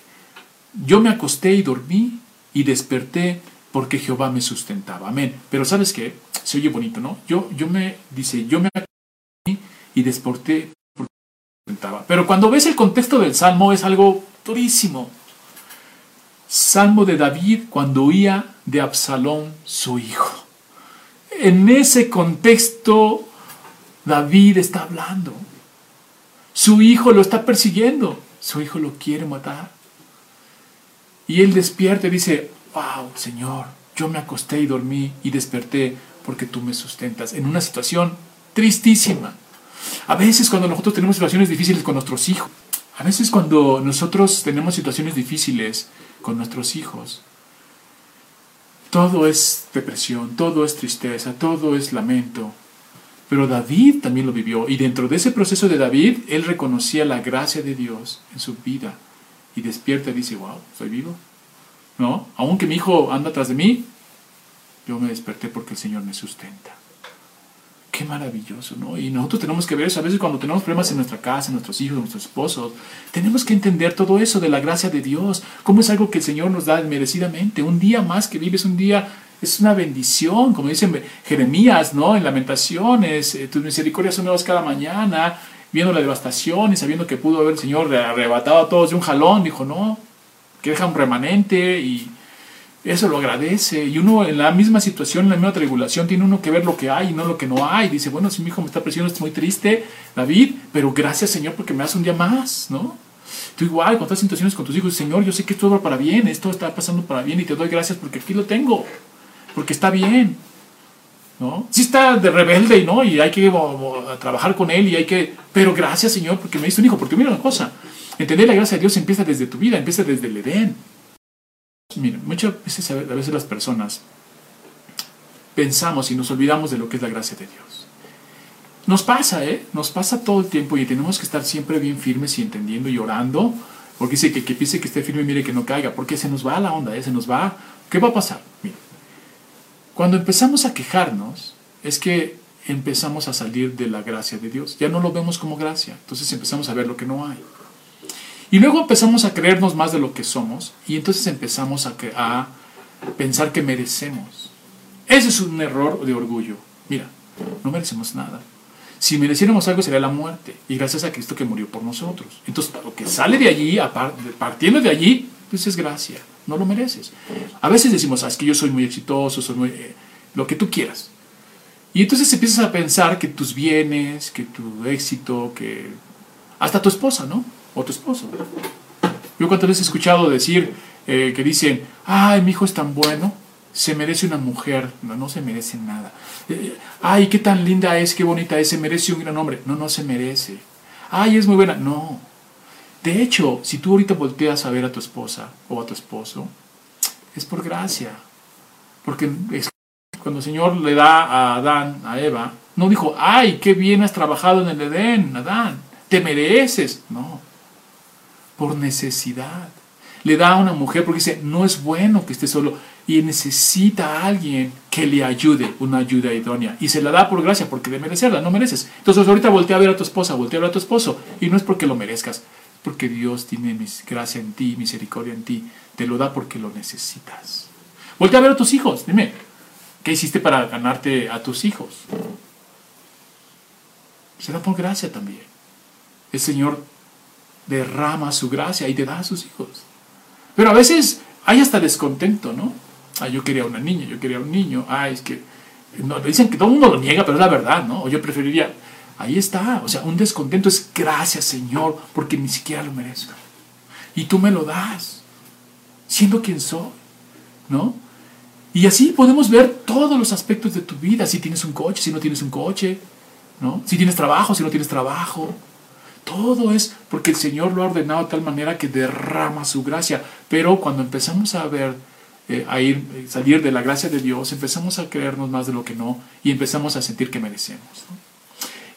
Speaker 1: yo me acosté y dormí y desperté porque Jehová me sustentaba. Amén. Pero ¿sabes qué? Se oye bonito, ¿no? Yo, yo me, dice, yo me y desperté porque me sustentaba. Pero cuando ves el contexto del salmo es algo durísimo. Salmo de David cuando huía de Absalón, su hijo en ese contexto David está hablando. Su hijo lo está persiguiendo. Su hijo lo quiere matar. Y él despierta y dice, wow, Señor, yo me acosté y dormí y desperté porque tú me sustentas. En una situación tristísima. A veces cuando nosotros tenemos situaciones difíciles con nuestros hijos, a veces cuando nosotros tenemos situaciones difíciles con nuestros hijos, todo es depresión, todo es tristeza, todo es lamento. Pero David también lo vivió y dentro de ese proceso de David, él reconocía la gracia de Dios en su vida y despierta y dice, wow, soy vivo. ¿No? Aunque mi hijo anda atrás de mí, yo me desperté porque el Señor me sustenta. Qué maravilloso, ¿no? Y nosotros tenemos que ver eso. A veces cuando tenemos problemas en nuestra casa, en nuestros hijos, en nuestros esposos, tenemos que entender todo eso de la gracia de Dios. Cómo es algo que el Señor nos da merecidamente. Un día más que vives, un día es una bendición. Como dice Jeremías, ¿no? En Lamentaciones, eh, tus misericordias son nuevas cada mañana. Viendo la devastación y sabiendo que pudo haber el Señor arrebatado a todos de un jalón, dijo, no, que deja un remanente y eso lo agradece. Y uno en la misma situación, en la misma tribulación, tiene uno que ver lo que hay y no lo que no hay. Dice, bueno, si mi hijo me está presionando, estoy muy triste, David, pero gracias Señor porque me hace un día más, ¿no? Tú igual, con otras situaciones con tus hijos, Señor, yo sé que esto va para bien, esto está pasando para bien y te doy gracias porque aquí lo tengo, porque está bien. ¿No? Sí está de rebelde no, y hay que trabajar con él y hay que, pero gracias Señor porque me diste un hijo, porque mira una cosa, entender la gracia de Dios empieza desde tu vida, empieza desde el Edén. Miren, muchas veces, a veces las personas pensamos y nos olvidamos de lo que es la gracia de Dios. Nos pasa, ¿eh? Nos pasa todo el tiempo y tenemos que estar siempre bien firmes y entendiendo y orando. Porque dice que que piense que esté firme, mire que no caiga. Porque se nos va la onda, ¿eh? Se nos va. ¿Qué va a pasar? Cuando empezamos a quejarnos, es que empezamos a salir de la gracia de Dios. Ya no lo vemos como gracia. Entonces empezamos a ver lo que no hay. Y luego empezamos a creernos más de lo que somos y entonces empezamos a, a pensar que merecemos. Ese es un error de orgullo. Mira, no merecemos nada. Si mereciéramos algo sería la muerte y gracias a Cristo que murió por nosotros. Entonces, lo que sale de allí, partiendo de allí, pues es gracia. No lo mereces. A veces decimos, ah, es que yo soy muy exitoso, soy muy... Eh, lo que tú quieras. Y entonces empiezas a pensar que tus bienes, que tu éxito, que hasta tu esposa, ¿no? O tu esposo. Yo cuántas veces he escuchado decir eh, que dicen, ay, mi hijo es tan bueno, se merece una mujer. No, no se merece nada. Eh, ay, qué tan linda es, qué bonita es, se merece un gran hombre. No, no se merece. Ay, es muy buena. No. De hecho, si tú ahorita volteas a ver a tu esposa o a tu esposo, es por gracia. Porque cuando el Señor le da a Adán, a Eva, no dijo, ay, qué bien has trabajado en el Edén, Adán, te mereces. No, por necesidad. Le da a una mujer porque dice, no es bueno que esté solo y necesita a alguien que le ayude, una ayuda idónea. Y se la da por gracia, porque de merecerla, no mereces. Entonces ahorita voltea a ver a tu esposa, voltea a ver a tu esposo, y no es porque lo merezcas, porque Dios tiene gracia en ti, misericordia en ti, te lo da porque lo necesitas. Voltea a ver a tus hijos, dime, ¿qué hiciste para ganarte a tus hijos? Se da por gracia también. El Señor derrama su gracia y te da a sus hijos. Pero a veces hay hasta descontento, ¿no? Ah, yo quería una niña, yo quería un niño. Ah, es que no, dicen que todo el mundo lo niega, pero es la verdad, ¿no? O yo preferiría. Ahí está, o sea, un descontento es gracias, Señor, porque ni siquiera lo merezco. Y tú me lo das, siendo quien soy, ¿no? Y así podemos ver todos los aspectos de tu vida, si tienes un coche, si no tienes un coche, ¿no? Si tienes trabajo, si no tienes trabajo. Todo es porque el Señor lo ha ordenado de tal manera que derrama su gracia. Pero cuando empezamos a ver eh, a ir, eh, salir de la gracia de Dios, empezamos a creernos más de lo que no y empezamos a sentir que merecemos.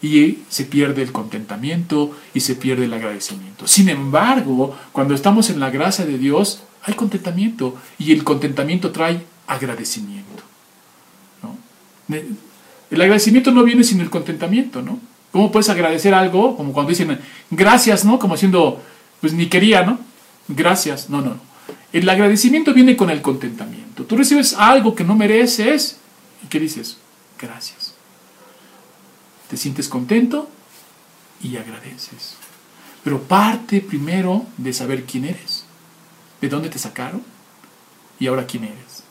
Speaker 1: Y se pierde el contentamiento y se pierde el agradecimiento. Sin embargo, cuando estamos en la gracia de Dios, hay contentamiento y el contentamiento trae agradecimiento. El agradecimiento no viene sin el contentamiento, ¿no? ¿Cómo puedes agradecer algo? Como cuando dicen gracias, ¿no? Como haciendo, pues ni quería, ¿no? Gracias. No, no, no. El agradecimiento viene con el contentamiento. Tú recibes algo que no mereces y ¿qué dices? Gracias. Te sientes contento y agradeces. Pero parte primero de saber quién eres, de dónde te sacaron y ahora quién eres.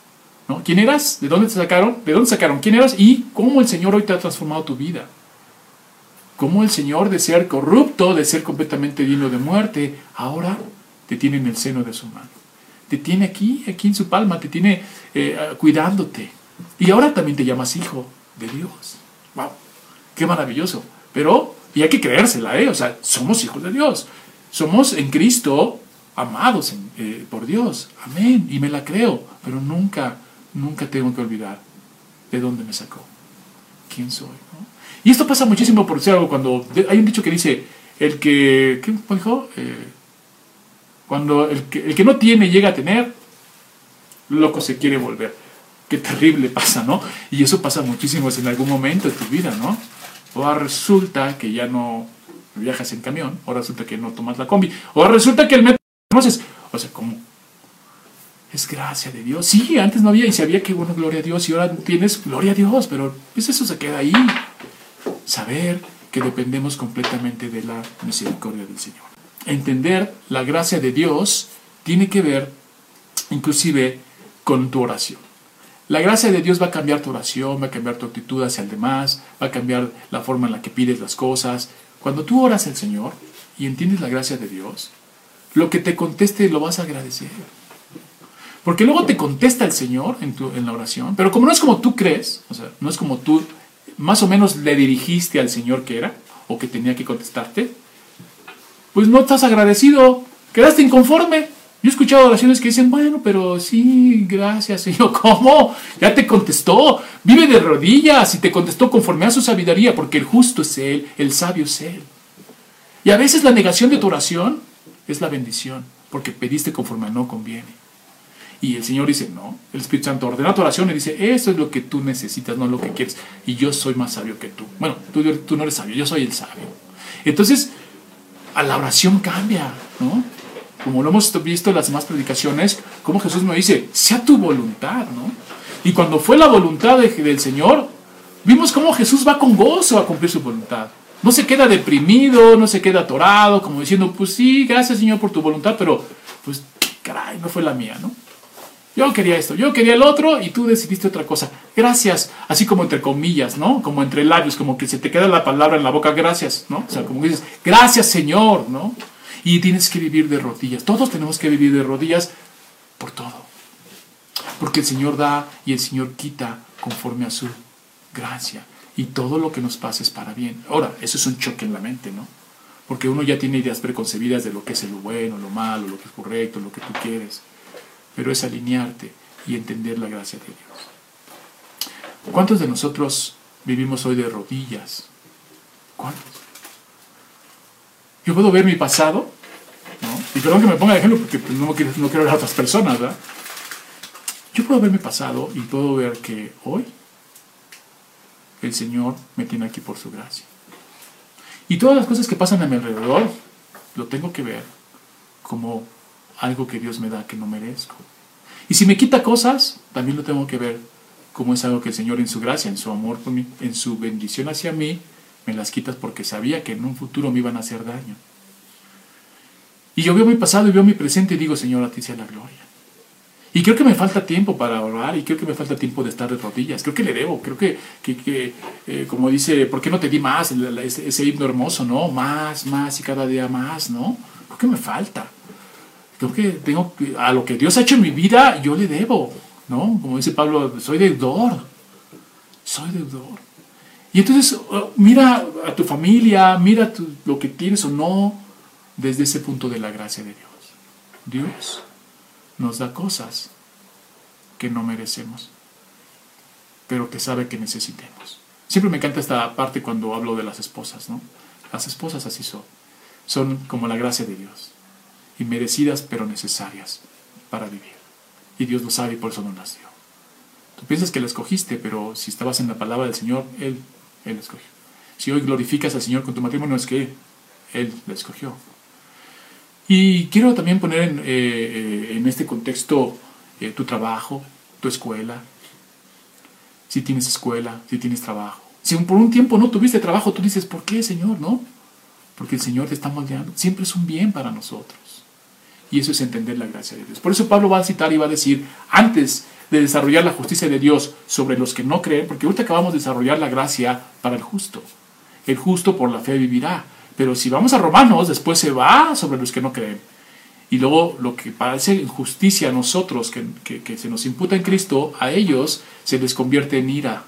Speaker 1: ¿No? ¿Quién eras? ¿De dónde te sacaron? ¿De dónde sacaron? ¿Quién eras? Y cómo el Señor hoy te ha transformado tu vida. Cómo el Señor de ser corrupto, de ser completamente digno de muerte, ahora te tiene en el seno de su mano te tiene aquí, aquí en su palma, te tiene eh, cuidándote. Y ahora también te llamas hijo de Dios. ¡Wow! ¡Qué maravilloso! Pero, y hay que creérsela, ¿eh? O sea, somos hijos de Dios. Somos en Cristo amados eh, por Dios. Amén. Y me la creo. Pero nunca, nunca tengo que olvidar de dónde me sacó. ¿Quién soy? Y esto pasa muchísimo por ser algo cuando hay un dicho que dice, el que, ¿qué dijo? Eh, cuando el que, el que no tiene llega a tener, loco se quiere volver. Qué terrible pasa, ¿no? Y eso pasa muchísimo en algún momento de tu vida, ¿no? O resulta que ya no viajas en camión, o resulta que no tomas la combi, o resulta que el metro conoces. O sea, ¿cómo? Es gracia de Dios. Sí, antes no había y sabía que bueno, gloria a Dios, y ahora tienes gloria a Dios, pero pues eso se queda ahí. Saber que dependemos completamente de la misericordia del Señor entender la gracia de Dios tiene que ver inclusive con tu oración. La gracia de Dios va a cambiar tu oración, va a cambiar tu actitud hacia el demás, va a cambiar la forma en la que pides las cosas. Cuando tú oras al Señor y entiendes la gracia de Dios, lo que te conteste lo vas a agradecer. Porque luego te contesta el Señor en, tu, en la oración, pero como no es como tú crees, o sea, no es como tú más o menos le dirigiste al Señor que era o que tenía que contestarte, pues no estás agradecido, quedaste inconforme. Yo he escuchado oraciones que dicen, bueno, pero sí, gracias, Señor. ¿Cómo? Ya te contestó. Vive de rodillas y te contestó conforme a su sabiduría, porque el justo es Él, el sabio es Él. Y a veces la negación de tu oración es la bendición, porque pediste conforme no conviene. Y el Señor dice, no, el Espíritu Santo ordena tu oración y dice, eso es lo que tú necesitas, no lo que quieres. Y yo soy más sabio que tú. Bueno, tú, tú no eres sabio, yo soy el sabio. Entonces, a la oración cambia, ¿no? Como lo hemos visto en las demás predicaciones, como Jesús me dice, sea tu voluntad, ¿no? Y cuando fue la voluntad del Señor, vimos cómo Jesús va con gozo a cumplir su voluntad. No se queda deprimido, no se queda atorado, como diciendo, pues sí, gracias Señor por tu voluntad, pero pues caray, no fue la mía, ¿no? Yo quería esto, yo quería el otro y tú decidiste otra cosa. gracias, así como entre comillas, ¿no? Como entre labios, como que se te queda la palabra en la boca, gracias, ¿no? O sea, como dices, gracias Señor, ¿no? Y tienes que vivir de rodillas, todos tenemos que vivir de rodillas por todo. Porque el Señor da y el Señor quita conforme a su gracia. Y todo lo que nos pasa es para bien. Ahora, eso es un choque en la mente, ¿no? Porque uno ya tiene ideas preconcebidas de lo que es lo bueno, lo malo, lo que es correcto, lo que tú quieres. Pero es alinearte y entender la gracia de Dios. ¿Cuántos de nosotros vivimos hoy de rodillas? ¿Cuántos? Yo puedo ver mi pasado, ¿no? y perdón que me ponga de ejemplo porque pues, no, quiero, no quiero ver a otras personas, ¿verdad? Yo puedo ver mi pasado y puedo ver que hoy el Señor me tiene aquí por su gracia. Y todas las cosas que pasan a mi alrededor, lo tengo que ver como algo que Dios me da que no merezco. Y si me quita cosas, también lo tengo que ver como es algo que el Señor en su gracia, en su amor por mí, en su bendición hacia mí, me las quitas porque sabía que en un futuro me iban a hacer daño. Y yo veo mi pasado y veo mi presente y digo, Señor, a ti sea la gloria. Y creo que me falta tiempo para orar y creo que me falta tiempo de estar de rodillas. Creo que le debo, creo que, que, eh, como dice, ¿por qué no te di más? Ese, ese, himno hermoso, ¿no? Más, más y cada día más, ¿no? Creo que me falta. Creo que tengo a lo que Dios ha hecho en mi vida, yo le debo, ¿no? Como dice Pablo, soy deudor. Soy deudor. Y entonces, uh, mira a tu familia, mira lo que tienes o no desde ese punto de la gracia de Dios. Dios nos da cosas que no merecemos, pero que sabe que necesitemos. Siempre me encanta esta parte cuando hablo de las esposas, ¿no? Las esposas así son. Son como la gracia de Dios inmerecidas pero necesarias para vivir. Y Dios lo sabe y por eso no nació. Tú piensas que la escogiste, pero si estabas en la palabra del Señor, Él, Él la escogió. Si hoy glorificas al Señor con tu matrimonio, es que Él la escogió. Y quiero también poner en, eh, eh, este contexto eh, tu trabajo, tu escuela. Si tienes escuela, si tienes trabajo. Si por un tiempo no tuviste trabajo, tú dices, ¿por qué, Señor? No. Porque el Señor te está moldeando. Siempre es un bien para nosotros. Y eso es entender la gracia de Dios. Por eso Pablo va a citar y va a decir, antes de desarrollar la justicia de Dios sobre los que no creen, porque ahorita acabamos de desarrollar la gracia para el justo. El justo por la fe vivirá. Pero si vamos a Romanos, después se va sobre los que no creen. Y luego lo que parece injusticia a nosotros, que, que, se nos imputa en Cristo, a ellos se les convierte en ira,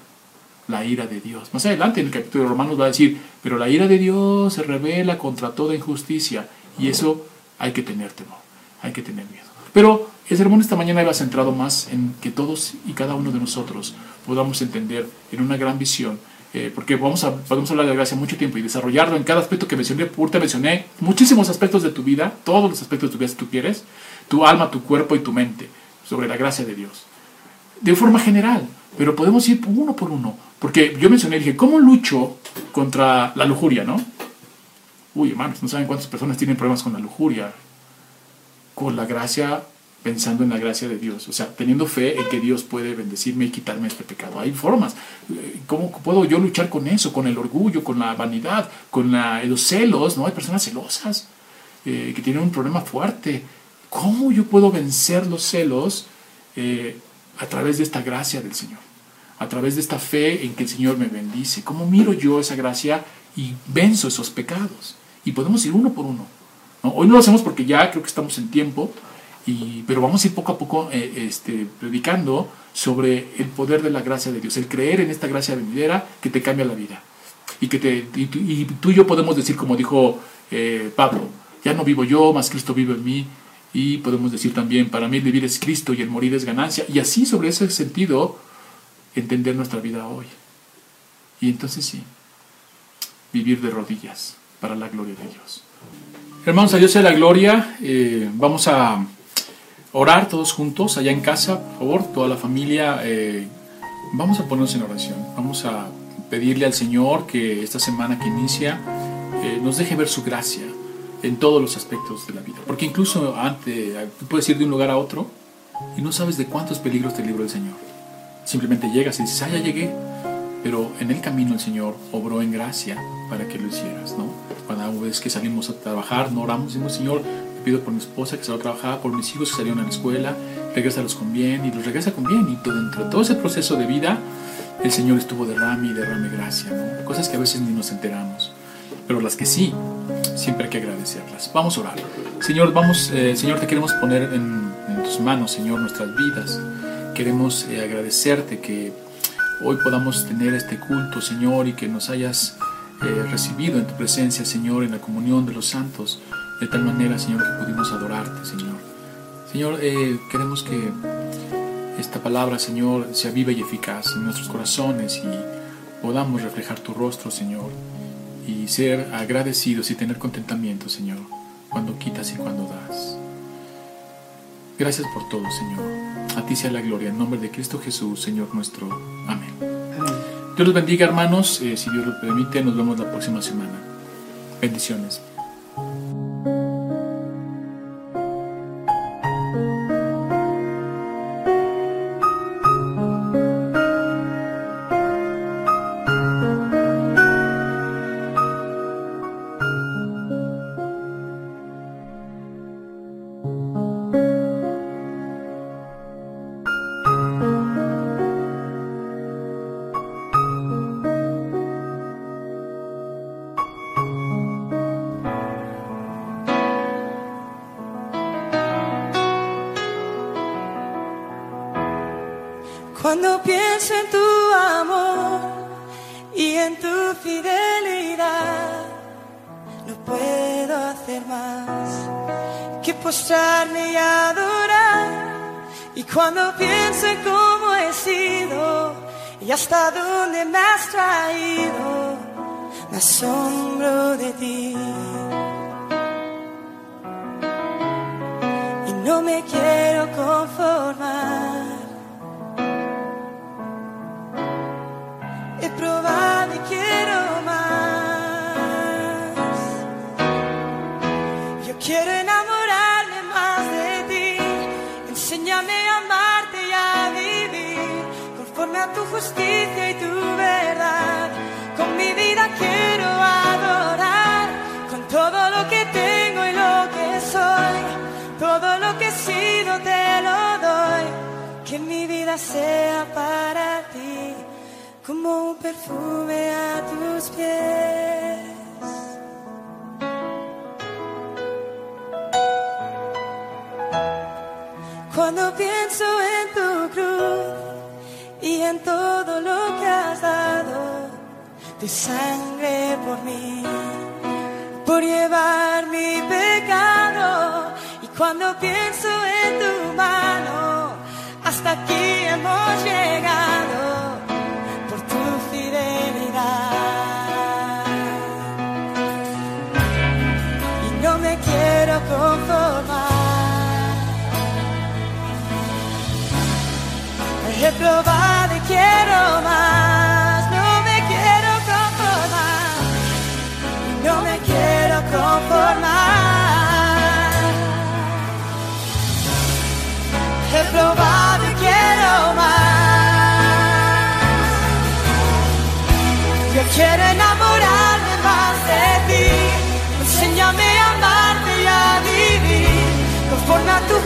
Speaker 1: la ira de Dios. Más adelante en el capítulo de Romanos va a decir, pero la ira de Dios se revela contra toda injusticia. Y eso hay que tener temor hay que tener miedo. Pero el sermón esta mañana iba centrado más en que todos y cada uno de nosotros podamos entender en una gran visión, eh, porque vamos a, podemos hablar de la gracia mucho tiempo y desarrollarlo en cada aspecto que mencioné. Te mencioné muchísimos aspectos de tu vida, todos los aspectos de tu vida si tú quieres, tu alma, tu cuerpo y tu mente, sobre la gracia de Dios. De forma general, pero podemos ir uno por uno. Porque yo mencioné, dije, ¿cómo lucho contra la lujuria, no? Uy, hermanos, no saben cuántas personas tienen problemas con la lujuria con la gracia, pensando en la gracia de Dios, o sea, teniendo fe en que Dios puede bendecirme y quitarme este pecado. Hay formas. ¿Cómo puedo yo luchar con eso? Con el orgullo, con la vanidad, con los celos, ¿no? Hay personas celosas eh, que tienen un problema fuerte. ¿Cómo yo puedo vencer los celos eh, a través de esta gracia del Señor? A través de esta fe en que el Señor me bendice. ¿Cómo miro yo esa gracia y venzo esos pecados? Y podemos ir uno por uno. Hoy no lo hacemos porque ya creo que estamos en tiempo, pero vamos a ir poco a poco eh, este, predicando sobre el poder de la gracia de Dios, el creer en esta gracia venidera que te cambia la vida. Y que te, y, tú y yo podemos decir, como dijo eh, Pablo, ya no vivo yo, más Cristo vive en mí. Y podemos decir también, para mí el vivir es Cristo y el morir es ganancia. Y así sobre ese sentido, entender nuestra vida hoy. Y entonces sí, vivir de rodillas para la gloria de Dios. Hermanos, a Dios sea la gloria. Eh, vamos a orar todos juntos allá en casa, por favor, toda la familia. Eh, vamos a ponernos en oración. Vamos a pedirle al Señor que esta semana que inicia eh, nos deje ver su gracia en todos los aspectos de la vida. Porque incluso antes, tú puedes ir de un lugar a otro y no sabes de cuántos peligros te libró el Señor. Simplemente llegas y dices, ah, ya llegué. Pero en el camino el Señor obró en gracia para que lo hicieras, ¿no? Cuando vez que salimos a trabajar, no oramos, decimos, Señor, pido por mi esposa que se va a trabajar, por mis hijos que salieron a la escuela, regresalos con bien y los regresa con bien. Y todo, dentro de todo ese proceso de vida, el Señor estuvo derrame y derrame gracia. Cosas que a veces ni nos enteramos, pero las que sí, siempre hay que agradecerlas. Vamos a orar. Señor, vamos, eh, Señor, te queremos poner en, tus manos, Señor, nuestras vidas. Queremos eh, agradecerte que hoy podamos tener este culto, Señor, y que nos hayas eh, recibido en tu presencia, Señor, en la comunión de los santos, de tal manera, Señor, que pudimos adorarte, Señor. Señor, queremos que esta palabra, Señor, sea viva y eficaz en nuestros corazones y podamos reflejar tu rostro, Señor, y ser agradecidos y tener contentamiento, Señor, cuando quitas y cuando das. Gracias por todo, Señor. A ti sea la gloria. En nombre de Cristo Jesús, Señor nuestro. Amén. Dios los bendiga, hermanos. Eh, si Dios lo permite, nos vemos la próxima semana. Bendiciones.
Speaker 2: Cuando pienso en tu amor y en tu fidelidad, no puedo hacer más que postrarme y adorar. Y cuando pienso en cómo he sido y hasta dónde me has traído, me asombro de ti. Y no me quiero conformar justicia y tu verdad. Con mi vida quiero adorar con todo lo que tengo y lo que soy. Todo lo que he sido te lo doy. Que mi vida sea para ti como un perfume a tus pies. Cuando pienso en tu cruz en todo lo que has dado, tu sangre por mí, por llevar mi pecado. Y cuando pienso en tu mano, hasta aquí hemos llegado